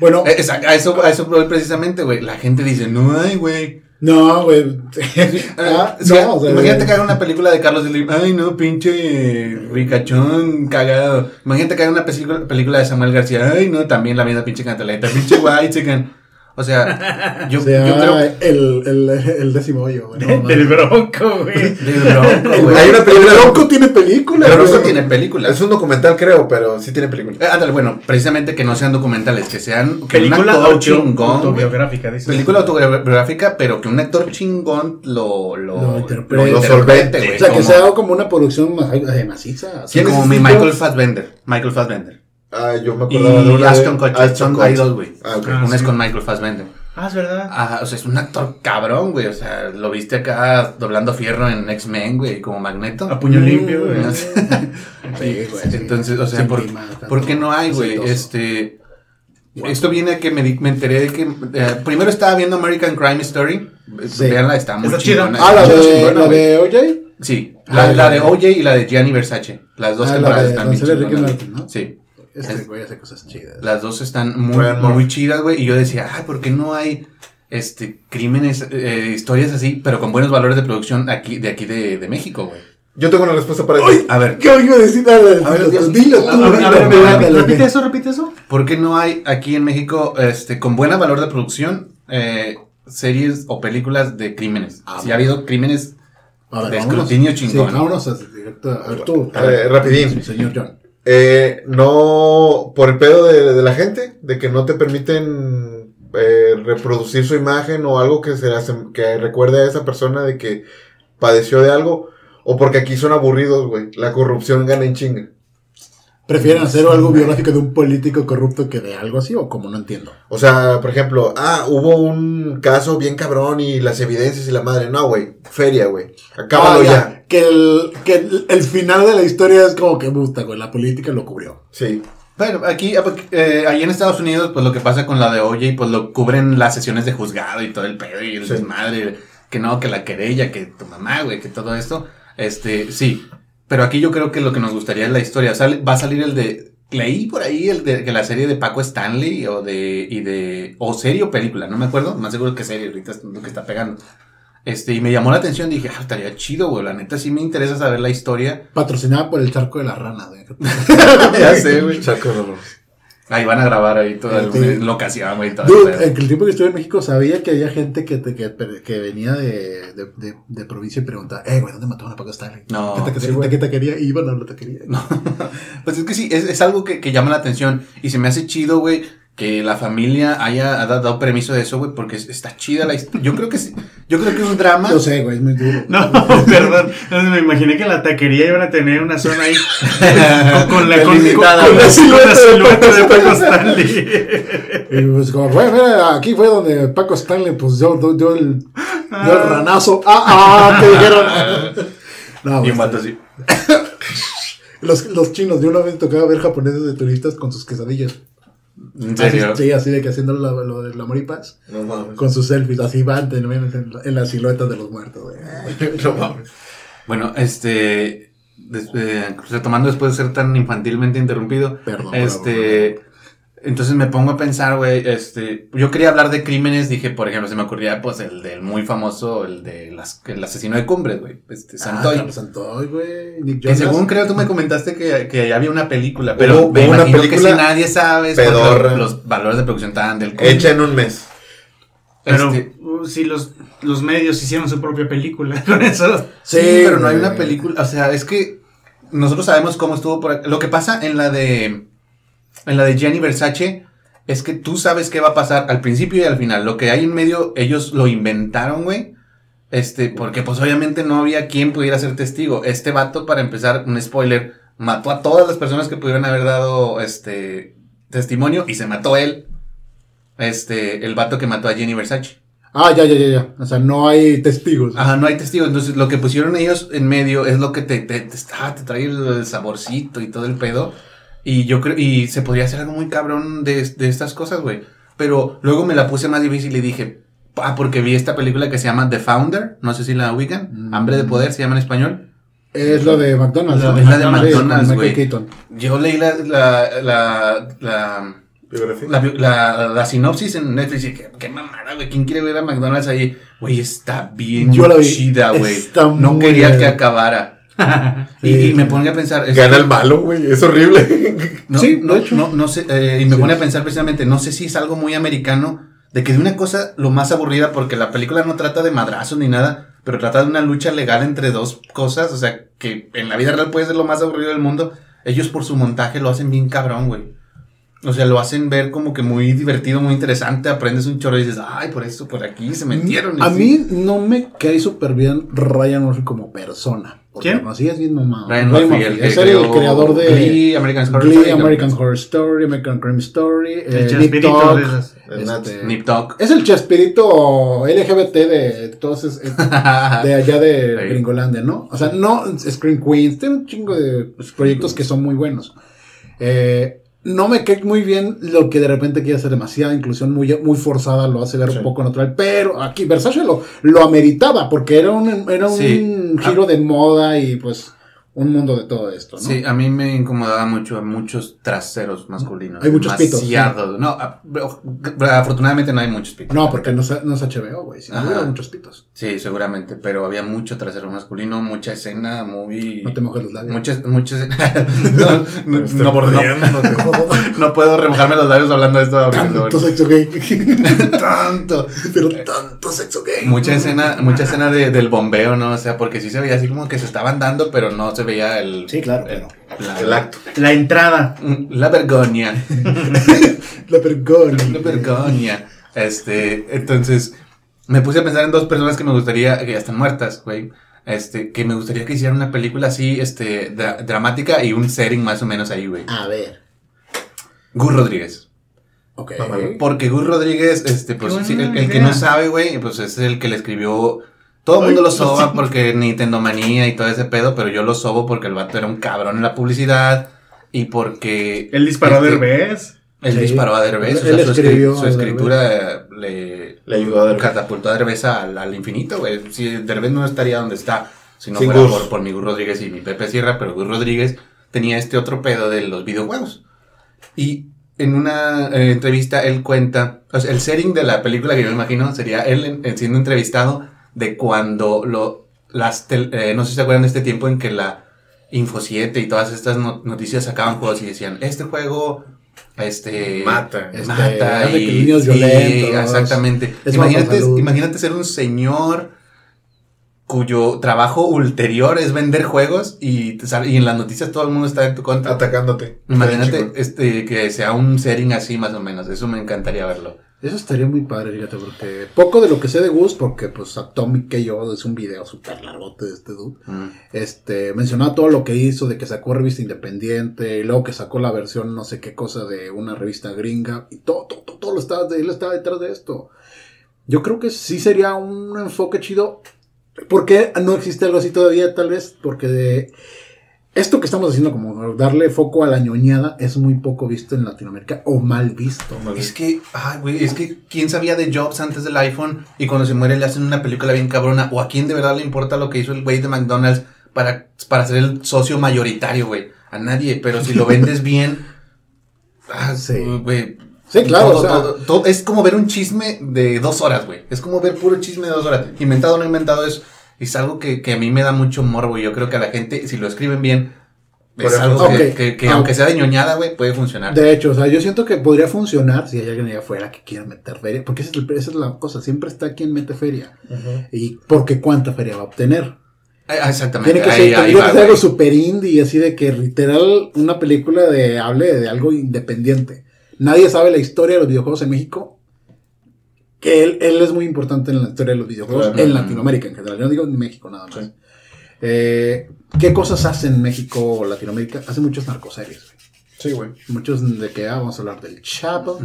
Bueno, Eh, esa- A eso, a eso voy precisamente, güey. La gente dice, no hay, güey. No, güey. Ah, no, o sea, imagínate que haga una película de Carlos Slim. Ay, no, pinche ricachón, cagado. Imagínate que haga una película, película de Samuel García. Ay, no, también la misma pinche cantaleta. Pinche guay, chican. O sea, yo, O sea, yo creo. el, el, el décimo hoyo, güey. no, Del bronco, güey. Del Bronco, El- güey. Hay una película- El Bronco tiene película. El Bronco tiene películas. Es un documental, creo, pero sí tiene película. Eh, ándale, bueno, precisamente que no sean documentales, que sean. Que Película un actor chingón. autobiográfica, dice. Película autobiográfica, pero que un actor chingón lo, lo, Lo interprete. Lo solvente, güey, O sea, que como- sea como una producción eh, maciza. así. ¿Quién es como mi Michael? Fassbender. Michael Fassbender. Ah, yo me acordaba de Y una de- Aston Kutcher. Ashton Son Kutcher. dos, güey. Ah. Ah, Una es sí. con Michael Fassbender. Ah, es verdad. Ah, o sea, es un actor cabrón, güey. O sea, lo viste acá doblando fierro en X-Men, güey, como Magneto. A puño limpio, güey. Mm, Sí, güey, sí. Entonces, o sea, Sin ¿por, por qué no hay, güey? Este. Esto viene a que me, di- me enteré de que. eh, primero estaba viendo American Crime Story. Sí. Veanla, está muy chida. chingona. Ah, la de, chingona, la de OJ. Sí, Ah, la, de de- OJ y la de Gianni Versace. Las dos Ah, la temporadas de están bien ¿no? Sí. Este Es- güey hace cosas chidas. Las dos están muy, muy chidas, güey. Y yo decía, ay, ¿por qué no hay este crímenes, eh, historias así, pero con buenos valores de producción aquí, de aquí de, de México, güey? Yo tengo una respuesta para ¡Ay! eso. A ver, ¿Qué iba a decir? A ver, dilo tú, dilo A ver, dilo a ver, tú, a ver, ándale, repite eso, repite eso. ¿por qué no hay aquí en México, este, con buen valor de producción, eh, series o películas de crímenes? Ah, si ha habido crímenes A ver, de vámonos. escrutinio chingón. Sí, vámonos a, directo. A ver, tú. A ver, rapidín. Señor John. Eh, no, por el pedo de, de la gente, de que no te permiten eh, reproducir su imagen o algo que, se asem- que recuerde a esa persona de que padeció de algo, o porque aquí son aburridos, güey. La corrupción gana en chinga. ¿Prefieren hacer algo biográfico de un político corrupto que de algo así o como no entiendo? O sea, por ejemplo, ah, hubo un caso bien cabrón y las evidencias y la madre. No, güey, feria, güey. Acábalo Ah, ya. Que, el, que el, el final de la historia es como que gusta, güey. La política lo cubrió. Sí. Bueno, aquí, eh, ahí en Estados Unidos, pues lo que pasa con la de OJ, pues lo cubren las sesiones de juzgado y todo el pedo y el Sí. desmadre, que no, que la querella, que tu mamá, güey, que todo esto, este, sí. Pero aquí yo creo que lo que nos gustaría es la historia. Sale, va a salir el de, leí por ahí el de que la serie de Paco Stanley o de, y de, o serie o película, no me acuerdo, más seguro que serie, ahorita es lo que está pegando. Este, y me llamó la atención, dije, ah, estaría chido, güey, la neta sí me interesa saber la historia. Patrocinada por el charco de la rana, güey. ya sé, güey. Chaco de dolor. Ahí van a grabar ahí toda Sí. la locación, güey. todo Dude, el el tiempo que estuve en México sabía que había gente que, te- que, que venía de, de, de, de provincia y preguntaba, eh, güey, ¿dónde mataron a Paco Stanley? No, ¿Qué güey. ¿Qué taquería? Iban a la taquería. Pues es que sí, es, es algo que, que llama la atención. Y se me hace chido, güey, que la familia haya ha dado permiso de eso, güey, porque es- está chida la historia. Yo creo que sí. Yo creo que es un drama. Yo sé, güey, es muy duro. No, perdón. Entonces me imaginé que en la taquería iban a tener una zona ahí con, con la, con, con- con la silueta, Con la silueta de de Paco Paco Stanley. Y pues como, güey, mira, aquí fue donde Paco Stanley, pues yo, yo, yo el, yo el ranazo. Ah, ah, te dijeron. No, y un güey, vato así. los, los chinos, de una vez tocaba ver japoneses de turistas con sus quesadillas. En serio. Así, sí, así de que haciendo la- lo de la moripas. No mames. Con sus selfies, así van en, en, en la silueta de los muertos, güey. No mames. Bueno, este. des- eh, retomando después de ser tan infantilmente interrumpido. Perdón, Este. Entonces me pongo a pensar, güey, este, yo quería hablar de crímenes, dije, por ejemplo, se me ocurría, pues, el del muy famoso, el de las, el asesino de cumbres, güey, este, Santoy. Ah, Santoy, güey. Nick que Jonas. según creo tú me comentaste que, que ya había una película, pero me una imagino que película si nadie sabe, pedorra. los valores de producción estaban del culo. Hecha en un mes. Pero Este, uh, si los, los medios hicieron su propia película con eso. Sí, Sí, pero no hay una película. O sea, es que nosotros sabemos cómo estuvo por acá. Lo que pasa en la de. En la de Gianni Versace. Es que tú sabes qué va a pasar al principio y al final. Lo que hay en medio, ellos lo inventaron, güey. Este, porque pues obviamente no había quien pudiera ser testigo. Este vato, para empezar, un spoiler, mató a todas las personas que pudieran haber dado este testimonio y se mató él. Este, el vato que mató a Jenny Versace. Ah, ya, ya, ya, ya. O sea, no hay testigos. Ajá, no hay testigos. Entonces, lo que pusieron ellos en medio es lo que te, te, te, ah, te trae el, el saborcito y todo el pedo. Y yo creo, y se podría hacer algo muy cabrón de, de estas cosas, güey. Pero luego me la puse más difícil y dije, ah, porque vi esta película que se llama The Founder. No sé si la ubican. Mm. Hambre de Poder se llama en español. Es lo de McDonald's. La- es la de McDonald's, güey. Yo leí la, la, la, la, la, la, la sinopsis en Netflix y dije, qué mamada, güey. ¿Quién quiere ver a McDonald's ahí? Güey, está bien Yo la vi. chida, güey. No quería bien. que acabara. Y, me pongo a pensar. es Gana que- el malo, güey. Es horrible. No, Sí, no, de hecho. no, no sé. eh, y me Sí. pone a pensar precisamente, no sé si es algo muy americano. De que de una cosa lo más aburrida, porque la película no trata de madrazos ni nada, pero trata de una lucha legal entre dos cosas. O sea, que en la vida real puede ser lo más aburrido del mundo. Ellos por su montaje lo hacen bien cabrón, güey. O sea, lo hacen ver como que muy divertido, muy interesante. Aprendes un chorro y dices, ay, por eso, por aquí se metieron. A mí no me cae súper bien Ryan Murphy como persona. ¿Quién? Así es bien mamado. Ryan Murphy, es el creador de Glee, American Horror Glee, Story, American. Horror Story, American Crime Story, El eh, Nip Chespirito de esas. este, Nip Tuck. Es el Chespirito LGBT de todos es- es- de allá de Sí. Gringolandia, ¿no? O sea, no Screen Queens, tiene un chingo de proyectos que son muy buenos. Eh, no me cae muy bien lo que de repente quiere hacer demasiada inclusión muy, muy forzada, lo hace ver Sí. un poco natural, pero aquí Versace lo, lo ameritaba porque era un, era un Sí. giro de moda y pues un mundo de todo esto, ¿no? Sí, a mí me incomodaba mucho muchos traseros masculinos. Hay muchos pitos, Demasiado. No, afortunadamente no hay muchos pitos. No, porque no, es- no es HBO, güey, si no Ajá. hubiera muchos pitos. Sí, seguramente, pero había mucho trasero masculino, mucha escena muy... No te mojes los labios. Muchas, muchas... no, no, no, mordiendo, no- no puedo remojarme los labios hablando de esto. Tanto sexo gay. Tanto. Pero tanto sexo gay. Mucha escena, mucha escena de- del bombeo, ¿no? O sea, porque sí se veía así como que se estaban dando, pero no se veía el... Sí, claro, el- pero- la, El acto. La entrada. La vergoña. La vergüenza. La vergoña. Este, entonces, me puse a pensar en dos personas que me gustaría, que ya están muertas, güey. Este, que me gustaría que hicieran una película así, este, dra- dramática y un setting más o menos ahí, güey. A ver. Gus Rodríguez. Ok. Porque Gus Rodríguez, este, pues, sí, el, el que no sabe, güey, pues es el que le escribió. Todo el mundo lo soba porque Nintendo manía y todo ese pedo, pero yo lo sobo porque el vato era un cabrón en la publicidad y porque. Él disparó este, de Derbez. Él Sí. disparó a Derbez, o Él sea, su, escri- escribió su a escritura le, Le ayudó a Derbez. catapultó a Derbez al, al infinito, güey. Si Derbez no estaría donde está, si no Sin fuera por, por mi Gus Rodríguez y mi Pepe Sierra, pero Gus Rodríguez tenía este otro pedo de los videojuegos. Y en una eh, entrevista él cuenta, o sea, el setting de la película que yo me imagino sería él en siendo entrevistado de cuando lo, las, tel- eh, no sé si se acuerdan de este tiempo en que la Info 7 y todas estas no- noticias sacaban juegos y decían, este juego este Mata. Este, mata y niños violentos. exactamente. Es Imagínate, imagínate ser un señor cuyo trabajo ulterior es vender juegos y, te sale- y en las noticias todo el mundo está en tu contra. Atacándote. Imagínate este que sea un setting así más o menos. Eso me encantaría verlo. Eso estaría muy padre, fíjate, porque poco de lo que sé de Gus, porque pues Atomic que yo es un video súper largote de este dude. Mm. Este, mencionaba todo lo que hizo, de que sacó revista independiente, y luego que sacó la versión no sé qué cosa de una revista gringa, y todo, todo, todo, todo lo estaba, él estaba detrás de esto. Yo creo que sí sería un enfoque chido. ¿Por qué no existe algo así todavía? Tal vez porque de esto que estamos haciendo, como darle foco a la ñoñada, es muy poco visto en Latinoamérica o mal visto. Es que, ay, güey, es que quién sabía de Jobs antes del iPhone y cuando se muere le hacen una película bien cabrona. O a quién de verdad le importa lo que hizo el güey de McDonald's para, para ser el socio mayoritario, güey. A nadie, pero si lo vendes bien. Ah, Sí. güey. Sí, claro, Todo, o sea- todo- todo- es como ver un chisme de dos horas, güey. Es como ver puro chisme de dos horas. Inventado o no inventado es, es algo que, que a mí me da mucho morbo. Y yo creo que a la gente, si lo escriben bien, es algo que, Ok. que- que Ah. aunque sea de ñoñada, güey, puede funcionar. De hecho, o sea, yo siento que podría funcionar si hay alguien allá afuera que quiera meter feria, porque esa es, el- esa es la cosa, siempre está quien mete feria. Y porque cuánta feria va a obtener. Ah, Exactamente. Tiene que ahí- ser, ahí tendría va, que ser algo super indie, así de que literal una película de hable de algo independiente. Nadie sabe la historia de los videojuegos en México. Que él, él es muy importante en la historia de los videojuegos Claro. en Latinoamérica en general. Yo no digo en México nada más. Sí. Eh, ¿Qué cosas hacen en México o Latinoamérica? Hace muchos narcoseries. güey. Sí, güey. Muchos de que ah, vamos a hablar del Chapo.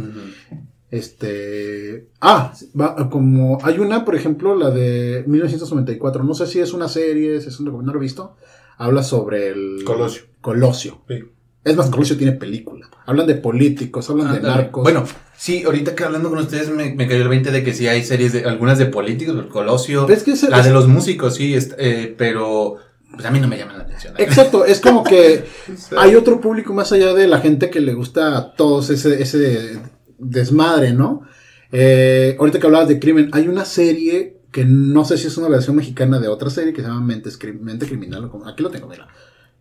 Este. Ah, va- como hay una, por ejemplo, la de 1994. No sé si es una serie, si es un documental, no lo he visto. Habla sobre el. Colosio. Colosio. Sí. Es más, Colosio tiene película. Hablan de políticos, hablan de narcos. Bueno, sí, ahorita que hablando con ustedes me, me cayó el 20 de que sí hay series de algunas de políticos, el Colosio, es que ese- la es- de los músicos, sí, est- eh, pero pues a mí no me llaman la atención. Exacto, es como que hay otro público más allá de la gente que le gusta a todos ese, ese desmadre, ¿no? Eh, ahorita que hablabas de crimen, hay una serie que no sé si es una versión mexicana de otra serie que se llama Mentes Cri- Mente Criminal. Aquí lo tengo, mira.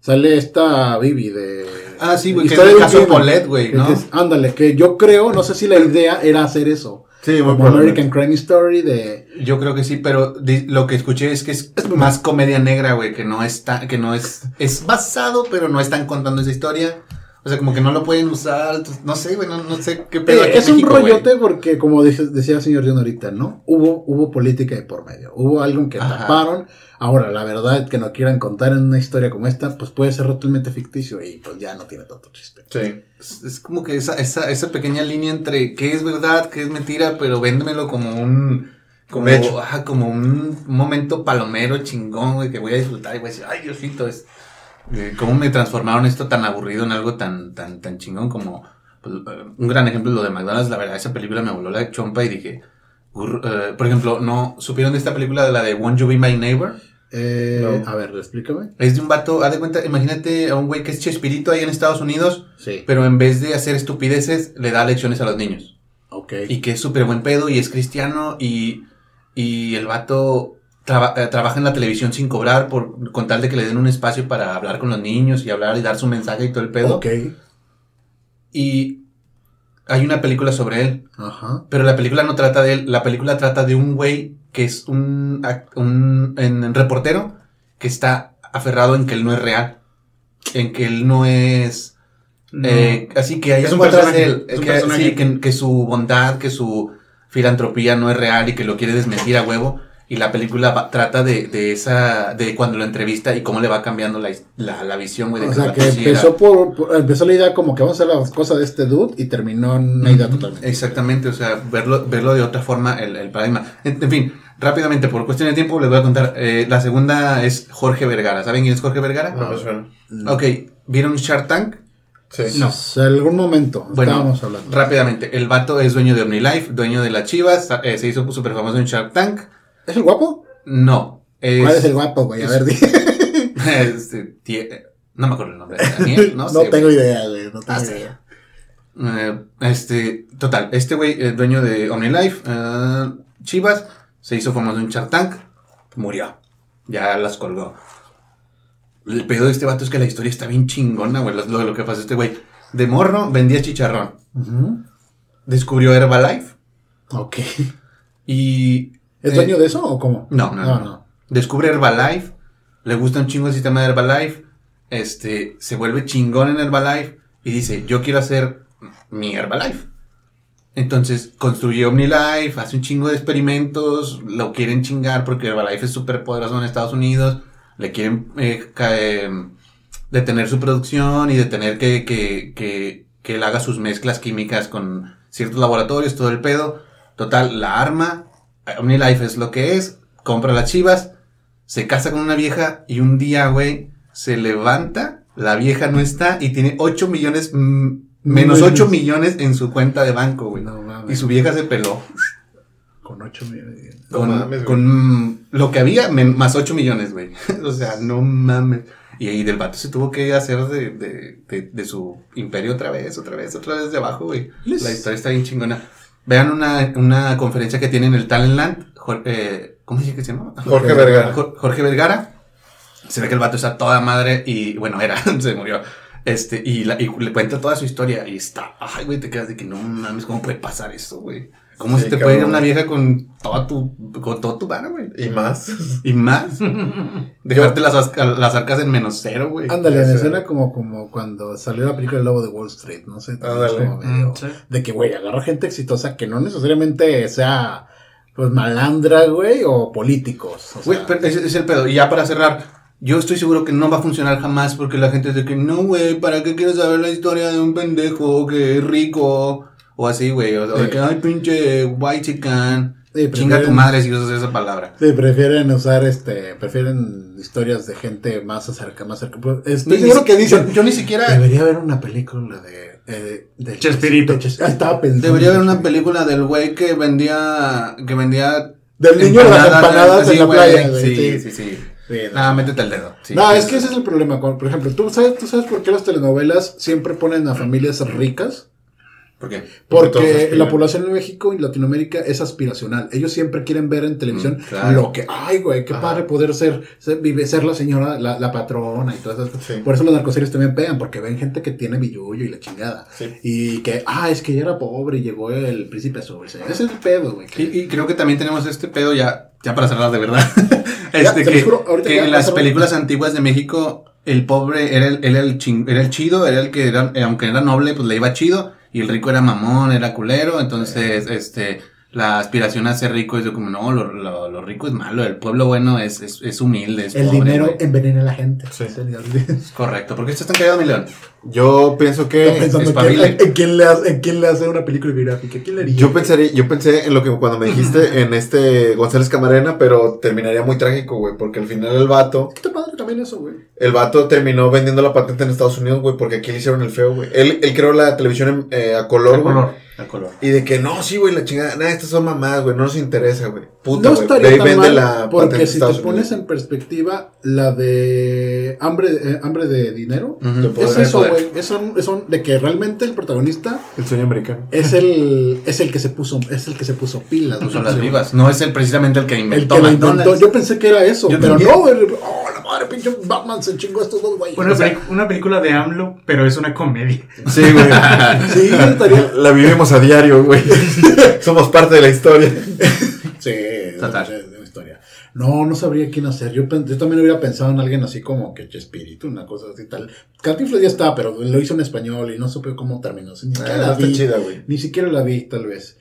Sale esta Bibi de... Ah, sí, güey, que es el caso. Paulette, güey, ¿no? es- ándale, que yo creo, no sé si la idea era hacer eso. Sí, muy. American Crime Story de... Yo creo que sí, pero lo que escuché es que es, más comedia negra, güey, que no está, que no es, es basado, pero no están contando esa historia. O sea, como que no lo pueden usar, no sé, güey, no, no sé qué pedo Eh, es un México, rollote porque, como decía el señor John ahorita, ¿no? Hubo, hubo política de por medio. Hubo algo que Ajá. taparon. Ahora, la verdad, que no quieran contar en una historia como esta, pues puede ser totalmente ficticio y pues ya no tiene tanto chiste. Sí. Es, es como que esa, esa, esa pequeña línea entre qué es verdad, qué es mentira, pero véndemelo como un. Como, como un momento palomero chingón, güey, que voy a disfrutar y voy a decir, ay, Diosito, es. ¿Cómo me transformaron esto tan aburrido en algo tan, tan, tan chingón como. pues, eh, un gran ejemplo lo de McDonald's, la verdad, esa película me voló la chompa y dije. "Gur- eh, por ejemplo, ¿no supieron de esta película de la de Won't You Be My Neighbor? Eh, No. A ver, explícame. Es de un vato, haz de cuenta, imagínate a un güey que es Chespirito ahí en Estados Unidos, Sí. pero en vez de hacer estupideces, le da lecciones a los niños. Ok. Y que es súper buen pedo y es cristiano y, y el vato traba- eh, trabaja en la televisión sin cobrar por, con tal de que le den un espacio para hablar con los niños y hablar y dar su mensaje y todo el pedo. Ok. Y hay una película sobre él, Ajá. pero la película no trata de él, la película trata de un güey que es un, un reportero que está aferrado en que él no es real, en que él no es... No. Eh, así que hay Es un personaje, de él, es un que, personaje. sí, que, que su bondad, que su filantropía no es real y que lo quiere desmentir a huevo. Y la película va- trata de, de esa, de cuando lo entrevista y cómo le va cambiando la, his- la, la visión, güey. de O sea, que empezó, por, por- empezó la idea como que vamos a hacer las cosas de este dude y terminó en una idea totalmente. Exactamente, o sea, verlo, verlo de otra forma, el, el paradigma. En, en fin, rápidamente, por cuestión de tiempo, les voy a contar. eh, la segunda es Jorge Vergara. ¿Saben quién es Jorge Vergara? No suena. Ok, ¿vieron Shark Tank? Sí. No. O sea, en algún momento Bueno, estábamos hablando. Rápidamente, el vato es dueño de OmniLife, dueño de las Chivas, eh, se hizo súper famoso en Shark Tank. ¿Es el guapo? No. Es, ¿Cuál es el guapo, güey? A ver, di. este, tie- no me acuerdo el nombre. Daniel, no, No, sé, tengo güey. idea, güey. No tengo Ah, idea. Eh, este, total, este güey, eh, dueño de OmniLife, eh, Chivas, se hizo famoso en Shark Tank, murió. Ya las colgó. El pedo de este vato es que la historia está bien chingona, güey. Lo, lo- lo que pasa, este güey De morro vendía chicharrón. Descubrió Herbalife Ok. y... ¿Es eh, dueño de eso o cómo? No, no, no. no. Descubre Herbalife, le gusta un chingo el sistema de Herbalife, este, se vuelve chingón en Herbalife y dice, yo quiero hacer mi Herbalife. Entonces construye OmniLife, hace un chingo de experimentos, lo quieren chingar porque Herbalife es súper poderoso en Estados Unidos, le quieren eh, eh, detener su producción y detener que, que, que, que él haga sus mezclas químicas con ciertos laboratorios, todo el pedo. Total, la arma, OmniLife es lo que es, compra las chivas, se casa con una vieja y un día, güey, se levanta, la vieja no está y tiene 8 millones, mm, menos Menos. 8 millones en su cuenta de banco, güey. No mames. Y su vieja se peló. Con 8 millones. No con, mames, con, mm, lo que había, men- más 8 millones, güey. o sea, no mames. Y ahí del vato se tuvo que hacer de, de, de, de su imperio otra vez, otra vez, otra vez de abajo, güey. La historia está bien chingona. Vean una, una conferencia que tiene en el Talentland. Jor- eh, ¿Cómo dice que se llama? Jorge Vergara. Jor- Jorge Vergara. Se ve que el vato está toda madre y, bueno, era, se murió. Este, y, la- y le cuenta toda su historia y está, ay, güey, te quedas de que no mames, ¿cómo puede pasar eso, güey? ¿Cómo Sí, se te puede ir cabrón. una vieja con toda tu, con todo tu vara, güey? Y más. Y más. Dejarte las, las arcas en menos cero, güey. Ándale, me suena como, como cuando salió la película El Lobo de Wall Street, no sé. es Ándale. Mm, sí. De que, güey, agarra gente exitosa que no necesariamente sea, pues, malandra, güey, o políticos. O sea, Güey, pero ese es el pedo. Y ya para cerrar, yo estoy seguro que no va a funcionar jamás porque la gente es de que, no, güey, ¿para qué quiero saber la historia de un pendejo que es rico? O así, güey. O, o de Sí. que, ay, pinche white chican. Sí, Chinga tu madre si usas esa palabra. Sí, prefieren usar, este, prefieren historias de gente más acerca, más cerca. Pues, Estoy Ni- seguro que dicen, Yo, yo ni siquiera. debería haber una película de, eh, de Chespirito. de Ches- ah, estaba pensando. Debería haber una película del güey que vendía. Que vendía. Del niño de las empanadas en la playa. Sí, sí. sí, sí. Sí, no. Nada, métete el dedo. sí. no, es que ese es el problema. Por ejemplo, ¿tú sabes, ¿tú sabes por qué las telenovelas siempre ponen a familias ricas? ¿Por qué? Porque la población en México y Latinoamérica es aspiracional. Ellos siempre quieren ver en televisión Mm, claro. lo que, ay, güey, qué Ajá. padre poder ser, ser, ser la señora, la, la patrona y todas esas cosas. Sí. Por eso los narcoseries también pegan, porque ven gente que tiene billullo y la chingada. Sí. Y que, ah, es que ella era pobre y llegó el príncipe azul. Ese es el pedo, güey. que- Y, y creo que también tenemos este pedo ya, ya para cerrar de verdad. Ya, este, se que, juro, que ya en las películas antiguas de México, el pobre era el, era el, chin- era el chido, era el que era, aunque era noble, pues le iba chido. Y el rico era mamón, era culero. Entonces, este, la aspiración a ser rico es de como, no, lo, lo, lo rico es malo. El pueblo bueno es, es, es humilde. Es el pobre, dinero envenena a la gente. Sí. Es correcto. ¿Por qué estás tan callado, mi león? Yo pienso que. pensando en espabile. quién, en quién le hace, en quién le hace una película biográfica. ¿Quién le haría? Yo pensaría, yo pensé en lo que cuando me dijiste en este González Camarena, pero terminaría muy trágico, güey, porque al final el vato, Qué padre también eso, güey. el vato terminó vendiendo la patente en Estados Unidos, güey, porque aquí le hicieron el feo, güey. Él, él creó la televisión en- eh, a color, güey. El color. Y de que no, sí, güey, la chingada, nada, estas son mamás, güey, no nos interesa, güey. Puta, no güey. estaría tan vende mal, la porque si te pones Unidos. en perspectiva la de hambre, eh, hambre de dinero, Ujú. De es eso, güey. Es, es son de que realmente el protagonista El sueño americano. es el es el que se puso es el que se puso pilas. No son las vivas. No es el precisamente el que El inventó que lo inventó. Yo pensé que era eso, Yo pero también. no, güey. Oh, la madre, pinche Batman se chingó a estos dos güeyes. Una, O sea, peli- una película de AMLO, pero es una comedia. Sí, güey. sí, estaría. La vivimos a diario, güey. Somos parte de la historia. Sí, Total. es una historia. No, no sabría quién hacer. Yo, también hubiera pensado en alguien así como que Chespirito, una cosa así tal. Cantinflas ya está, pero lo hizo en español y no supe cómo terminó. Ni siquiera Ah, la no está vi. chida, güey. Ni siquiera la vi, tal vez.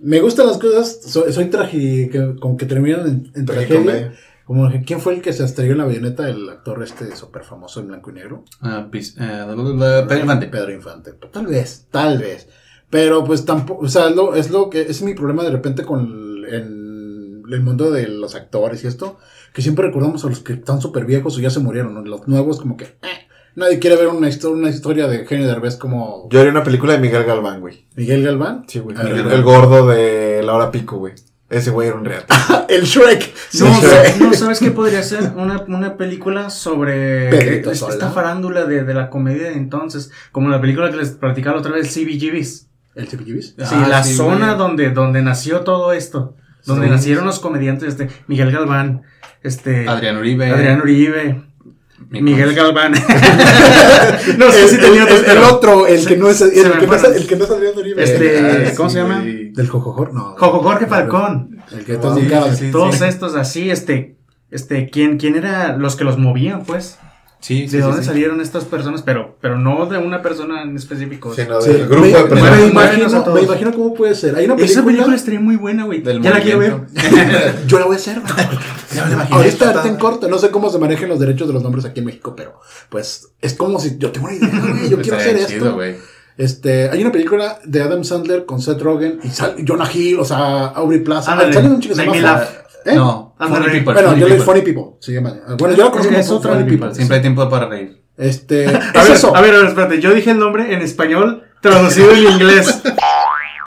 Me gustan las cosas, soy, soy tragi, que, con que terminan en, en tragedia. Como ¿quién fue el que se estrelló en la avioneta? El actor este súper famoso en blanco y negro. Ah, pis- eh, Pedro Infante. Pedro Infante. Tal vez, tal vez. Pero pues tampoco, o sea, es lo, es lo que es mi problema de repente con el, mundo de los actores y esto, que siempre recordamos a los que están súper viejos o ya se murieron, ¿no? los nuevos como que eh, nadie quiere ver una, histo- una historia de Eugenio Derbez como Yo haría una película de Miguel Galván, güey. Miguel Galván. Sí, güey. El, el gordo de la hora pico, güey. Ese güey era un real. el Shrek. No. ¿sabes- no, ¿sabes qué podría ser? Una, una película sobre esta, farándula de, de la comedia de entonces, como la película que les platicaba la otra vez, CBGBs. El CBGBs. Sí, Ah, la sí, zona güey. donde, donde nació todo esto, donde Sí. nacieron los comediantes, este, Miguel Galván, este, Adrián Uribe. Adrián Uribe, Miguel Galván. no sé si tenía otros, el otro, el que no es, el, que no es, fueron. el que no es Adrián Uribe. Este, Ah, ¿cómo se llama? Del Jojojor, no. Jojo Jorge Falcón. El que todos. Todos estos así, este, este, ¿quién, quién era los que los movían, pues? Sí, sí, ¿De sí, dónde sí. salieron estas personas? Pero, pero no de una persona en específico. Sí, no, Sí, del grupo me, de me personas. A imagino, me imagino cómo puede ser. Hay una Esa película. película estaría muy buena, güey. Ya la quiero ver. Yo la voy a hacer. güey. Ya me la imaginé, Ahorita, ahorita en corto. No sé cómo se manejan los derechos de los nombres aquí en México, pero pues es como si yo tengo una idea, güey. Yo quiero hacer chido, esto. Este, hay una película de Adam Sandler con Seth Rogen y Jonah Hill, o sea, Aubrey Plaza. Ándale, Salen un chico que se llama Me. ¿Eh? No, Funny People. Bueno, Funny yo le People. Funny People, se llama. Bueno, yo la conozco Es como otra Funny People. Siempre hay tiempo para reír. Este, A es ver, eso. a ver, a ver, espérate. Yo dije el nombre en español, traducido en inglés.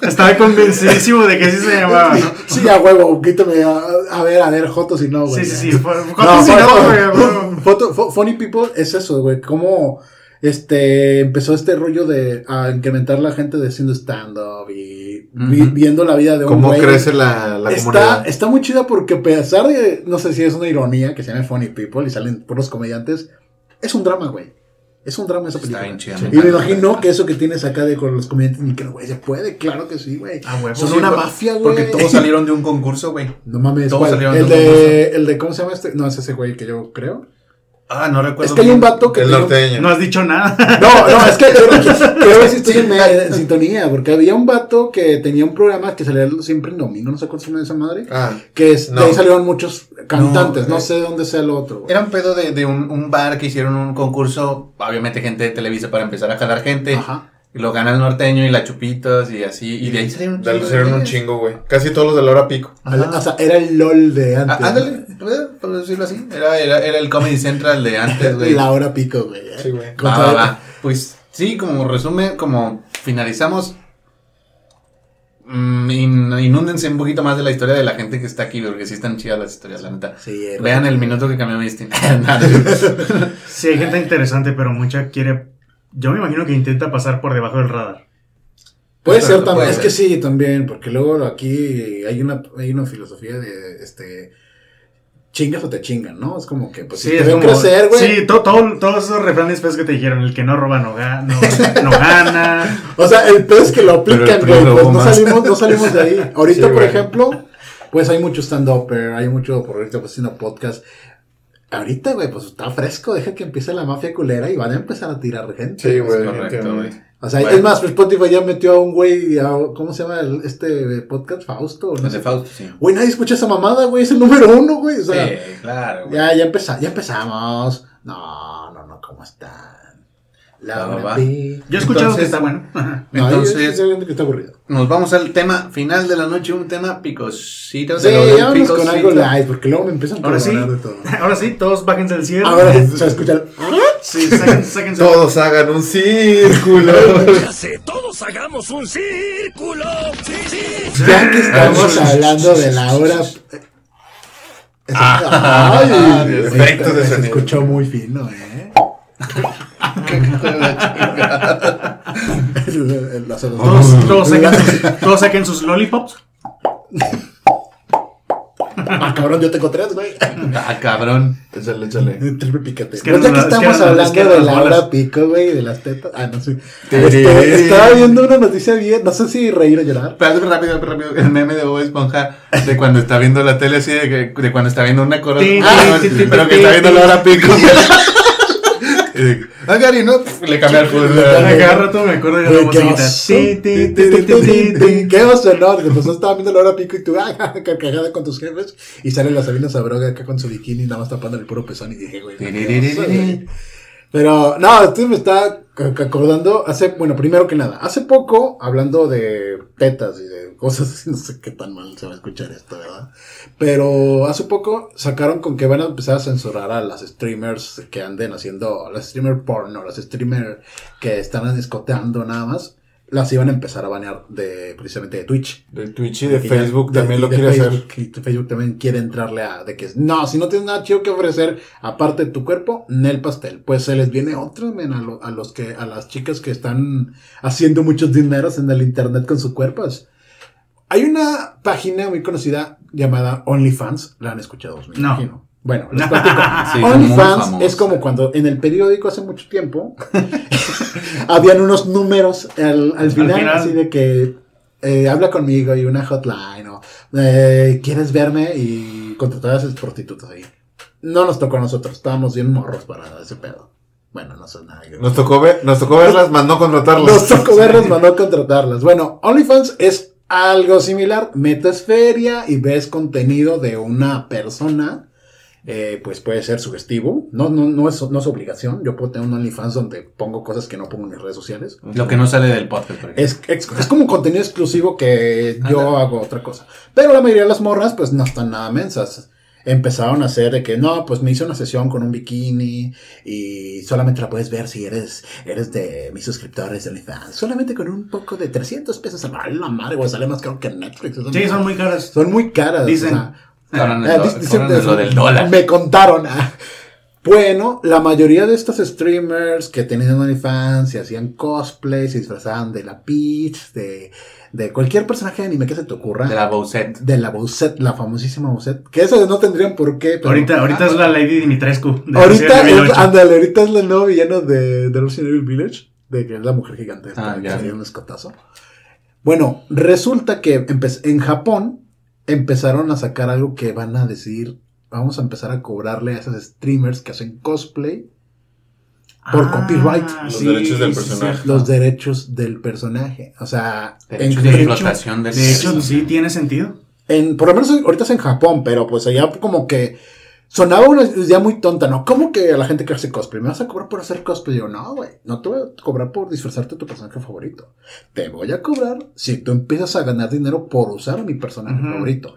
Estaba convencidísimo de que así se llamaba. ¿no? Sí, a huevo, quítame. A, a ver, a ver, Jotos y no, güey. Sí, sí, sí. Fue- No, ¿cuántos sí, no, güey? Funny People es eso, güey. Cómo este, empezó este rollo de a incrementar la gente de haciendo stand-up y vi- viendo la vida de un ¿Cómo güey. crece la, la Está, comunidad? está muy chida porque a pesar de, no sé si es una ironía que se llama Funny People y salen puros comediantes, es un drama, güey. Es un drama esa Está película. bien chida. Y me imagino que eso que tienes acá de con los comediantes, ni que güey, se puede, claro que sí, güey. Ah. Son Sí, una por- mafia, güey. Porque todos salieron de un concurso, güey. No mames, todos ¿cuál? salieron El de un de, el de, ¿cómo se llama este? No, es ese güey que yo creo. Ah, no recuerdo. Es que hay un vato que El norteño. No has dicho nada. No, no, es que quiero, quiero ver si estoy en, en sintonía, porque había un vato que tenía un programa que salía siempre en domingo, no sé cuál se llama esa madre, Ah, que es, No. de ahí salieron muchos cantantes, No, no, eh, sé de dónde sea el otro. güey. Era un pedo de, de un, un bar que hicieron un concurso, obviamente gente de Televisa para empezar a jalar gente. Ajá. Lo gana el norteño y la chupitos y así. Y de ahí salieron un chingo un chingo, güey. Casi todos los de la hora pico. O sea, era el LOL de antes. Ah, ándale, ¿puedo- puedo decirlo así. Era, era, era el Comedy Central de antes, güey. La hora pico, güey. ¿eh? Sí, güey. Va, va, va. Pues sí, como resumen, como finalizamos. mm, in- inúndense un poquito más de la historia de la gente que está aquí, porque sí están chidas las historias, la neta. Sí, era- Vean el minuto que cambió Misty. Sí, hay gente interesante, pero mucha quiere. Yo me imagino que intenta pasar por debajo del radar. Puede ser Puede también, es ser. que sí, también, porque luego aquí hay una, hay una filosofía de, este, chingas o te chingan, ¿no? Es como que, pues, si te es ven como- crecer, güey. Sí, to- todo- todos esos refranes pues, que te dijeron: el que no roba no, ga- no, no gana. O sea, el pez que lo aplican, güey, pues no salimos, no salimos de ahí. Ahorita, Sí, por ejemplo, pues hay mucho stand-upper, hay mucho, por ahorita pues haciendo podcast. Ahorita, güey, pues está fresco, deja que empiece la mafia culera y van a empezar a tirar gente. Sí, güey. correcto, güey. O sea, Bueno. es más, Spotify ya metió a un güey, a- ¿cómo se llama el- este podcast? Fausto. ¿no? De Fausto, sí. Güey, nadie escucha esa mamada, güey, es el número uno, güey. O sea, Sí, claro, güey. ya, ya, empeza- ya empezamos. No, no, no, ¿cómo están? Va, va, Laura va. P. Yo he escuchado Entonces- que está bueno. No, Entonces- yo- que está aburrido. Nos vamos al tema final de la noche, un tema picosito. Sí, del vámonos con algo light, porque luego me empiezan a sí, de todo. ahora sí, todos bájense del cielo. Ahora se escucha el... Sí, saquen- sáquense. Todos hagan un círculo. Hágase, todos hagamos un círculo. Sí, sí. Ya que estamos hablando de la hora... Ah, Ay, de se escuchó muy fino, ¿eh? Todos, todos saquen, sus- todos saquen sus lollipops. Ah, cabrón, yo tengo tres, güey. Ah, cabrón. échale, échale. Triple piquete. que Pues ya que es estamos es hablando que de la hora pico, güey, de las tetas. Ah, no sé. Este, estaba viendo una noticia bien, no sé si reír o llorar. Espérate, rápido, rápido. El meme de Bob Esponja de cuando está viendo la tele así, de, que, de cuando está viendo una corona. Ah, tin, tin, pero tin, que está viendo la hora pico. Ah, Gary, ¿no? Le cambia el fútbol. Cada rato me acuerdo de la musiquita. Qué oso, ¿no? Nosotros estábamos viendo la hora pico y tú, ah, carcajada con tus jefes. Y sale la Sabina Sabroga acá con su bikini, nada más tapando el puro pezón. Y dije, güey. Pero, no, esto me está ac- acordando, hace, bueno, primero que nada, hace poco, hablando de tetas y de cosas no sé qué tan mal se va a escuchar esto, ¿verdad? Pero hace poco sacaron con que van a empezar a censurar a las streamers que anden haciendo, las streamer porno, las streamer que están escoteando nada más, las iban a empezar a banear de, precisamente de Twitch. De Twitch y de Facebook de- también y lo de quiere hacer. Facebook, y Facebook también quiere entrarle a de que no, si no tienes nada chido que ofrecer aparte de tu cuerpo, el pastel. Pues se les viene otro, men, a, lo- a los que a las chicas que están haciendo muchos dineros en el internet con sus cuerpos. Hay una página muy conocida llamada OnlyFans, la han escuchado, me No. imagino. Bueno, les platico. Sí, son OnlyFans es como cuando en el periódico hace mucho tiempo habían unos números al, al final, final. así de que eh, habla conmigo y una hotline o eh, quieres verme y contratar a esas prostitutas ahí. No nos tocó a nosotros, estábamos bien morros para ese pedo. Bueno, no sé nada. Nos tocó, ver, nos tocó verlas, más no contratarlas. Nos tocó verlas, mandó contratarlas. Bueno, OnlyFans es algo similar. Metes feria y ves contenido de una persona. Eh, pues puede ser sugestivo. No, no, no, es, no es obligación. Yo puedo tener un OnlyFans donde pongo cosas que no pongo en mis redes sociales. Lo que no sale del podcast, por ejemplo. Es, es, es como un contenido exclusivo que yo hago otra cosa. Pero la mayoría de las morras, pues no están nada mensas. Empezaron a hacer de que no, pues me hice una sesión con un bikini y solamente la puedes ver si eres, eres de mis suscriptores de OnlyFans. Solamente con un poco de 300 pesos. ¡Ay, la madre, güey! Sale más caro que Netflix. Sí, son muy caras. Son muy caras. Dicen. o sea, Cabrón, Ah, dice- cabrón, es lo del dólar. Me contaron. ah. Bueno, la mayoría de estos streamers que tenían OnlyFans y hacían cosplay, se disfrazaban de la Peach, de, de cualquier personaje de anime que se te ocurra. De la Bowsette. de la Bowsette, la famosísima Bowsette. Que esas no tendrían por qué. pero- ahorita ahorita Ah, es la Lady Dimitrescu. de Ahorita, es, 8. ándale, ahorita es la nueva villana de, de Resident Evil Village, de que es la mujer gigante Ah, que ya. sería un escotazo. Bueno, resulta que en Japón empezaron a sacar algo que van a decir, vamos a empezar a cobrarle a esos streamers que hacen cosplay por copyright. Los derechos del personaje. los derechos del personaje. O sea, Derechos de de hecho- explotación del De hecho, sí tiene sentido. en- por lo menos ahorita es en Japón, pero pues allá como que sonaba una idea muy tonta, ¿no? ¿Cómo que a la gente que hace cosplay? ¿Me vas a cobrar por hacer cosplay? Yo, no, güey, no te voy a cobrar por disfrazarte de tu personaje favorito. Te voy a cobrar si tú empiezas a ganar dinero por usar a mi personaje favorito.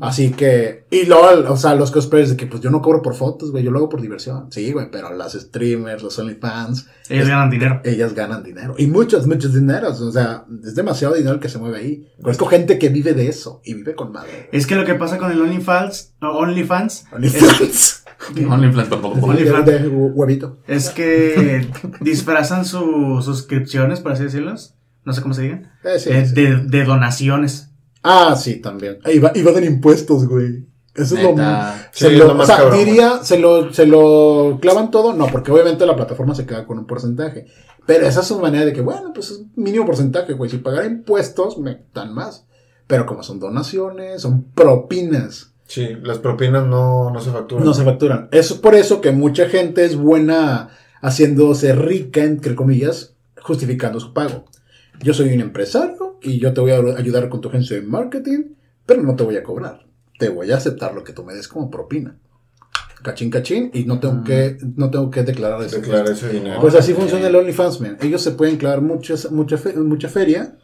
Así que, y luego, o sea, los cosplayers de que pues yo no cobro por fotos, güey, yo lo hago por diversión. Sí, güey, pero las streamers, los OnlyFans, Ellos ganan dinero. ellas ganan dinero. Y muchos, muchos dineros. O sea, es demasiado dinero el que se mueve ahí. Conozco gente que vive de eso y vive con madre. Es que lo que pasa con el OnlyFans, no, OnlyFans, OnlyFans. OnlyFans. OnlyFans. De huevito. es que disfrazan sus suscripciones, por así decirlos. No sé cómo se digan. Eh, sí, eh, sí. de, de donaciones. Ah, sí, también. Y va, y va de impuestos, güey. Eso es lo Neta. se Sí, lo- es lo o más sea, cabrón, diría, se lo, se lo clavan todo, no, porque obviamente la plataforma se queda con un porcentaje. Pero esa es su manera de que, bueno, pues es mínimo porcentaje, güey. Si pagar impuestos, me dan más. Pero como son donaciones, son propinas. Sí, las propinas no, no se facturan. No se facturan. Es por eso que mucha gente es buena haciéndose rica, entre comillas, justificando su pago. Yo soy un empresario y yo te voy a ayudar con tu agencia de marketing, pero no te voy a cobrar. Te voy a aceptar lo que tú me des como propina. Cachín, cachín, y no tengo, que, no tengo que declarar eso. Declara ese dinero. Pues así funciona el OnlyFans, man. Ellos se pueden clavar muchas, mucha, fe- mucha feria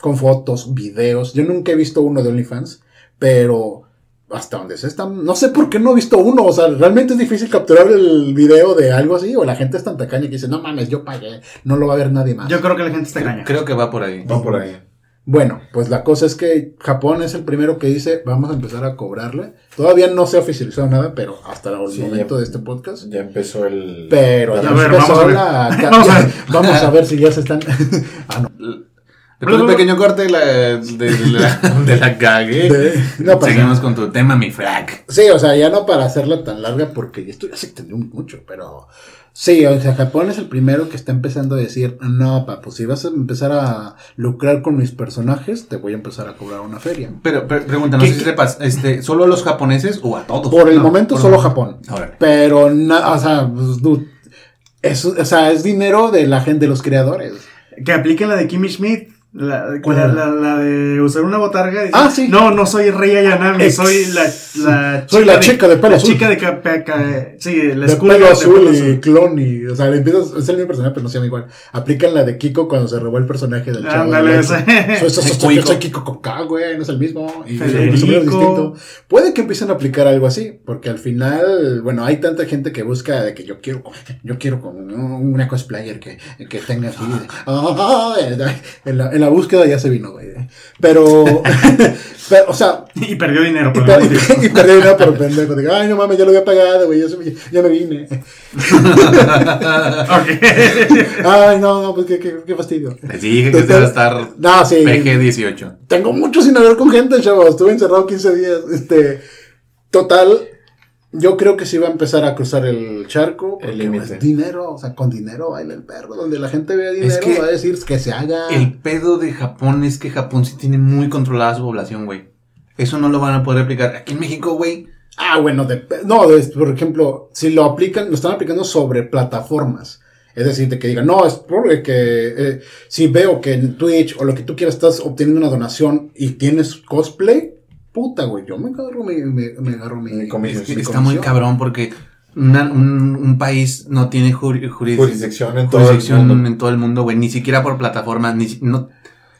con fotos, videos. Yo nunca he visto uno de OnlyFans, pero hasta donde se están. No sé por qué no he visto uno. O sea, realmente es difícil capturar el video de algo así. O la gente es tan tacaña que dice, no mames, yo pagué. No lo va a ver nadie más. Yo creo que la gente está caña. Creo que va por ahí. Va por ahí. Bueno, pues la cosa es que Japón es el primero que dice, vamos a empezar a cobrarle. Todavía no se ha oficializado nada, pero hasta el Sí, momento ya- de este podcast. Ya empezó el. Pero ya A ver, empezó vamos a ver. la- Vamos a ver. vamos a ver si ya se están. ah, no. Después de un pequeño corte la- de, la, de la cagué. De- no Seguimos con tu tema, mi frac. Sí, o sea, ya no para hacerla tan larga porque esto ya se extendió mucho, pero sí, o sea, Japón es el primero que está empezando a decir, no, papu, si vas a empezar a lucrar con mis personajes, te voy a empezar a cobrar una feria. Pero, pero pregunta, no ¿Qué- sé si sepas, este, ¿solo a los japoneses o a todos? Por el No, momento por solo el- Japón, Ahora. pero, na- o sea, pues, dude, es, o sea, es dinero de la gente, de los creadores. Que apliquen la de Kimmy Schmidt. La, ¿Cuál la, era? la- la de usar una botarga. y Ah, sí. No, no soy Rey Ayanami, Ex- soy la, la Soy la chica de pelo la azul. chica de ca- ca- ca- sí, la de pelo de azul pelo y azul. clon y, o sea, le empiezas, es el mismo personaje, pero no se llama igual. Aplican la de Kiko cuando se robó el personaje del chavo. Ándale, ocho. Soy, soy- soy- soy- Kiko con K, güey, no es el mismo. Y es distinto. Puede que empiecen a aplicar algo así, porque al final, bueno, hay tanta gente que busca de que yo quiero, yo quiero con una cosplayer que, que tenga así. de- ah, en, la, en la búsqueda ya se vino, güey. Pero, pero, o sea, Y perdió dinero. y, por per- el motivo. y perdí dinero por pendejo. Digo, ay, no mames, ya lo había pagado, güey, ya, se- ya me vine. Ok. Ay, no, no, pues qué, qué, qué fastidio. Les dije que se va a estar No, sí. PG-18. Tengo mucho sin hablar con gente, chavos. Estuve encerrado 15 días. Este, total, Yo creo que sí va a empezar a cruzar el charco. El Porque límite. es dinero, o sea, con dinero baila el perro. Donde la gente vea dinero, Es que va a decir que se haga. El pedo de Japón es que Japón sí tiene muy controlada su población, güey. Eso no lo van a poder aplicar. Aquí en México, güey. Ah, bueno, de- no, por ejemplo, si lo aplican, lo están aplicando sobre plataformas. Es decir, de que digan, no, es porque que eh, si veo que en Twitch o lo que tú quieras estás obteniendo una donación y tienes cosplay, puta, güey, yo me agarro mi, me, me agarro mi, Mi comisión. mi Está muy cabrón porque una- un, un país no tiene juris- Jurisdicción en todo el jurisdicción mundo. en todo el mundo, güey. Ni siquiera por plataformas. Ni, si- no,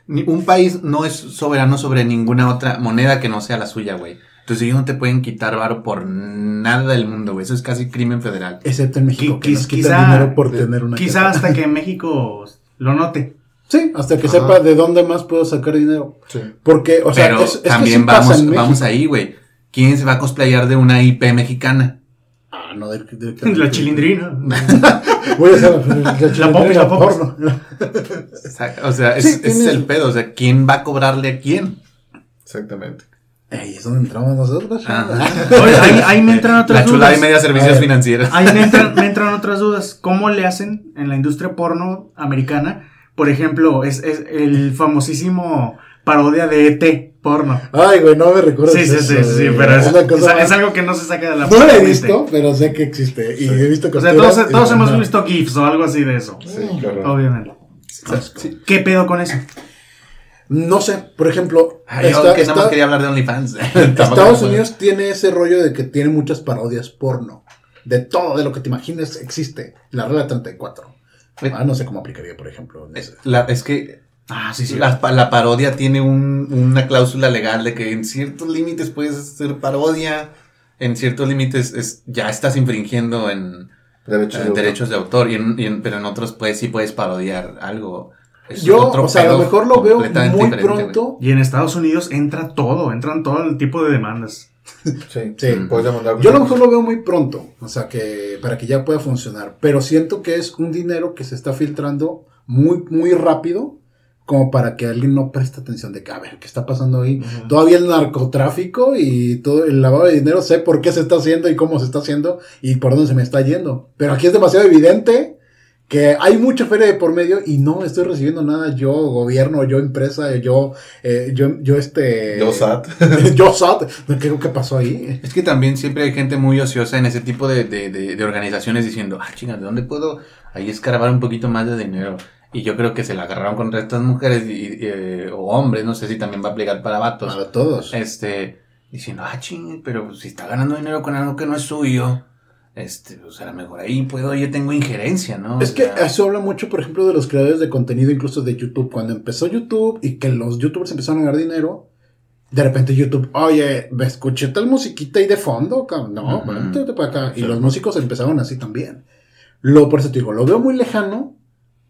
ni- un país no es soberano sobre ninguna otra moneda que no sea la suya, güey. Entonces ellos no te pueden quitar varo por nada del mundo, güey. Eso es casi crimen federal. Excepto en México, que nos quitan quizá- dinero por tener una Quizá casa. hasta que México lo note. Sí, hasta que Ajá. sepa de dónde más puedo sacar dinero. Sí. Porque, o sea, Pero es, es que también sí pasa vamos, en México. vamos ahí, güey. ¿Quién se va a cosplayar de una IP mexicana? Ah, no, de- de- La chilindrina. Voy a hacer la, La la porno. O sea, es, Sí, ese es el pedo. O sea, ¿quién va a cobrarle a quién? Exactamente. Ey, es donde entramos nosotros. Ajá. Oye, ahí, ahí me entran otras La dudas. chulada y media servicios financieros. Ahí me entran, me entran otras dudas. ¿Cómo le hacen en la industria porno americana? Por ejemplo, es, es el famosísimo parodia de ET porno. Ay, güey, no me recuerdo. Sí, sí, sí, sí, pero es, es- es algo que no se saca de la No lo he visto, pero sé que existe. Y he visto O sea, todos, todos hemos no. visto GIFs o algo así de eso. Sí, claro. Obviamente. Sí. ¿Qué pedo con eso? No sé, por ejemplo, Ay, yo está- que nada más está- quería hablar de OnlyFans. Estados Unidos tiene ese rollo de que tiene muchas parodias porno. De todo, de lo que te imagines, existe. La regla 34. Ah, no sé cómo aplicaría, por ejemplo. no sé. La- es que Ah, sí, sí. la, pa- la parodia tiene un- una cláusula legal de que en ciertos límites puedes hacer parodia, en ciertos límites es- ya estás infringiendo en, Derechos en de autor. derechos de autor, y en- y en- pero en otros pues sí puedes parodiar algo. Es Yo, otro o sea, a lo mejor lo veo muy pronto. Y en Estados Unidos entra todo, entran todo el tipo de demandas. Sí, Sí. Mm. puedes demandar. Yo a lo mejor lo veo muy pronto, o sea, que para que ya pueda funcionar, pero siento que es un dinero que se está filtrando muy, muy rápido, como para que alguien no preste atención de que, a ver, ¿qué está pasando ahí? Todavía el narcotráfico y todo el lavado de dinero, sé por qué se está haciendo y cómo se está haciendo y por dónde se me está yendo. Pero aquí es demasiado evidente que hay mucha feria de por medio y no estoy recibiendo nada yo, gobierno, yo empresa, yo, eh, yo, yo este... Yo SAT. yo SAT. ¿Qué creo que pasó ahí? Es que también siempre hay gente muy ociosa en ese tipo de, de- de- de organizaciones diciendo, ah, chinga, ¿de dónde puedo ahí escarbar un poquito más de dinero? Y yo creo que se la agarraron contra estas mujeres y- y, eh, o hombres, no sé si también va a aplicar para vatos. Para todos. Este, diciendo, ah, ching, pero si está ganando dinero con algo que no es suyo, este, pues a lo mejor ahí puedo, yo tengo injerencia, ¿no? Es O que sea, eso habla mucho, por ejemplo, de los creadores de contenido, incluso de YouTube. Cuando empezó YouTube y que los YouTubers empezaron a ganar dinero, de repente YouTube, oye, me escuché tal musiquita ahí de fondo. No, Ujú. vente para acá. Y los músicos empezaron así también. Lo, por eso te digo, lo veo muy lejano,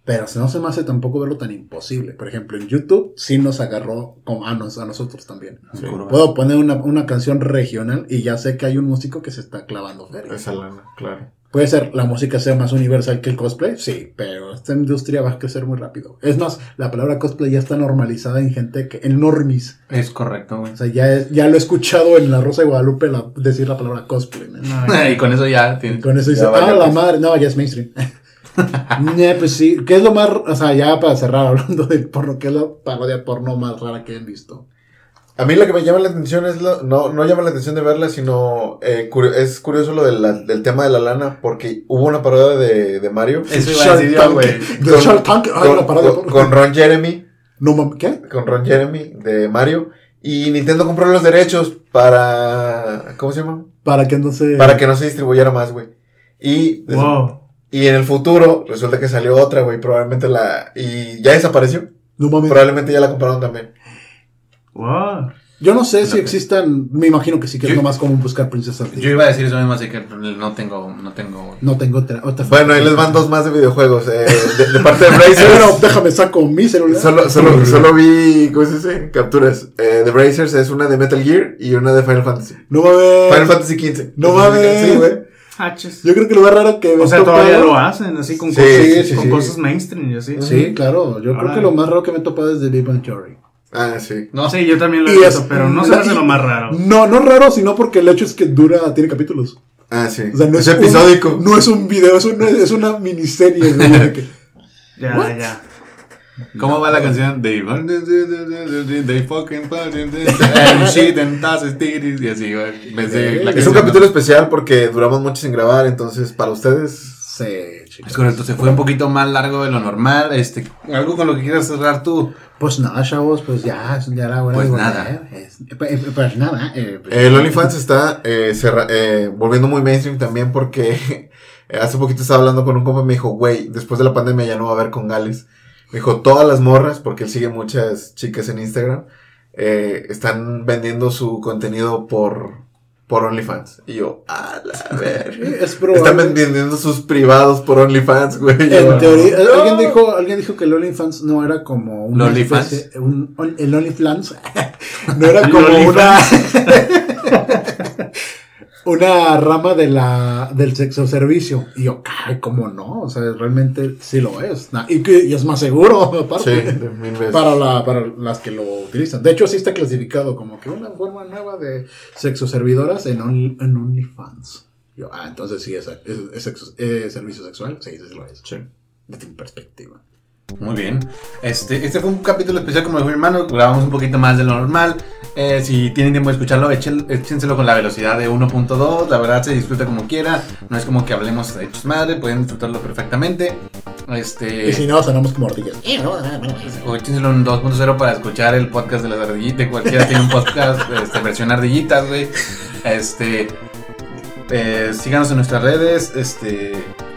pero no se me hace tampoco verlo tan imposible. Por ejemplo, en YouTube sí nos agarró como a, nos- a nosotros también. Sí. Puedo poner una, una canción regional y ya sé que hay un músico que se está clavando feria. Esa lana, claro. Puede ser la música sea más universal que el cosplay, sí, pero esta industria va a crecer muy rápido. Es más, la palabra cosplay ya está normalizada en gente que, en normis. Es correcto, güey. O sea, ya, es- ya lo he escuchado en La Rosa de Guadalupe la- decir la palabra cosplay. ¿no? No, y con eso ya Y tienes. con eso dice, ah, la madre, no, ya es mainstream. Ñe, pues sí, ¿qué es lo más, o sea, ya para cerrar hablando del porno, qué es la parodia porno más rara que han visto? A mí lo que me llama la atención es lo, no, no llama la atención de verla, sino eh, curio- es curioso lo de la- del tema de la lana, porque hubo una parodia de, de Mario Eso iba a Shark decir güey. De Con- Shark Tank, ah, con, la parodia con- porno. con Ron Jeremy, No mames, ¿qué? con Ron Jeremy de Mario, y Nintendo compró los derechos para, ¿cómo se llama? Para que no se... Para que no se distribuyera más, güey. Y, Wow. Y en el futuro resulta que salió otra, güey, probablemente la, y ya desapareció, No mames. probablemente ya la compraron también. Wow. Yo no sé si existan, me imagino que sí que es Yo- nomás como buscar princesas. Yo iba a decir eso mismo, así que no tengo, no tengo. No tengo otra. otra Bueno, ahí les van dos más de videojuegos, eh, de, de parte de Brazers. Pero déjame saco mi celular. Solo, solo, solo vi, ¿cómo se dice? Capturas. Eh, de Brazers es una de Metal Gear y una de Final Fantasy. No mames. Final Fantasy XV. No mames. Sí, güey. Haches. Yo creo que lo más raro que me O sea, todavía lo hacen, así con, Sí, cosas, sí, sí, con sí. cosas mainstream y así. Sí, claro. Yo creo Ahora- que lo más raro que me he topado es de Big Bang Theory. Ah, sí. No, Sí, yo también lo he visto, es- pero no se me hace lo más raro. No, no raro, sino porque el hecho es que dura, tiene capítulos. Ah, sí. O sea, no es, un- episódico. no es un video, es una, es una miniserie, que- Ya, What? ya. ¿Cómo va la canción? They, they fucking shit and y así, de la Es un capítulo especial porque duramos mucho sin grabar, entonces para ustedes. Sí, chicos. Es correcto, se fue un poquito más largo de lo normal. Este, algo con lo que quieras cerrar tú. Pues nada, chavos, pues ya, ya era hora Pues de nada. Es- pues, pues nada. eh, pues- El OnlyFans está eh, cerra- eh, volviendo muy mainstream también porque hace poquito estaba hablando con un compa y me dijo, güey, después de la pandemia ya no va a haber con Gales. Me dijo, todas las morras, porque él sigue muchas chicas en Instagram, eh, están vendiendo su contenido por, por OnlyFans. Y yo, a la ver. Es probable. Están vendiendo sus privados por OnlyFans, güey. En teoría, no. alguien dijo, alguien dijo que el OnlyFans no era como un- el OnlyFans no era como una una rama de la del sexo servicio. Y yo, ay, cómo no, o sea, realmente sí lo es. Y, que, y es más seguro, aparte. Sí, de mil veces. Para, la, para las que lo utilizan. De hecho, sí está clasificado como que una forma nueva de sexo servidoras en, Only- en OnlyFans. Yo, ah, entonces sí es, es, es sexo- es servicio sexual. Sí, sí lo es. Sí. Desde mi perspectiva. Muy bien. Este, este fue un capítulo especial, como dijo mi hermano. Grabamos un poquito más de lo normal. Eh, si tienen tiempo de escucharlo, échen- échenselo con la velocidad de 1.2. La verdad se disfruta como quiera. No es como que hablemos de hechos madre. Pueden disfrutarlo perfectamente. Este. Y si no, sonamos como ardillas. O échenselo en 2.0 para escuchar el podcast de las ardillitas. De cualquiera tiene un podcast, este, versión ardillitas, güey. Este. eh, síganos en nuestras redes. Este.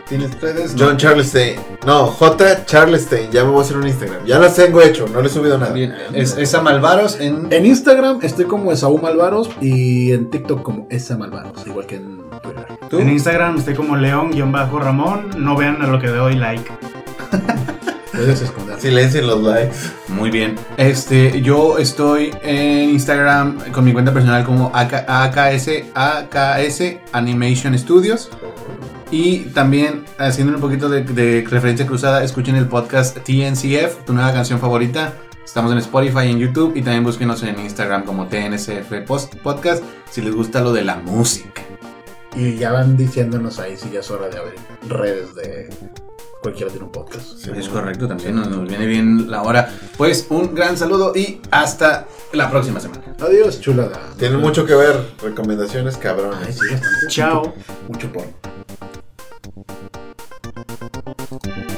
¿Tienes redes? No. John Charlestein. No, J. Charlestein. Ya me voy a hacer un Instagram. Ya las tengo hecho, no le he subido nada. Bien, es, es a Malvaros en. En Instagram estoy como Esaú Malvaros y en TikTok como Esa Malvaros, igual que en Twitter. ¿Tú? En Instagram estoy como León-Ramón. No vean a lo que doy like. Puedes esconder. Silencien los likes. Muy bien. Este, yo estoy en Instagram con mi cuenta personal como AK AKS, AKS Animation Studios. Y también haciendo un poquito de, de referencia cruzada, escuchen el podcast TNCF, tu nueva canción favorita. Estamos en Spotify y en YouTube y también búsquenos en Instagram como TNCF Post- Podcast si les gusta lo de la música. Y ya van diciéndonos ahí si ya es hora de abrir redes de cualquiera tiene un podcast. Es correcto, también nos, nos viene bien la hora. Pues un gran saludo y hasta la próxima semana. Adiós, chulada. Tiene mucho que ver. Recomendaciones Ay, cabrones. sí, bastante. Chao. Mucho, mucho porno. No mames,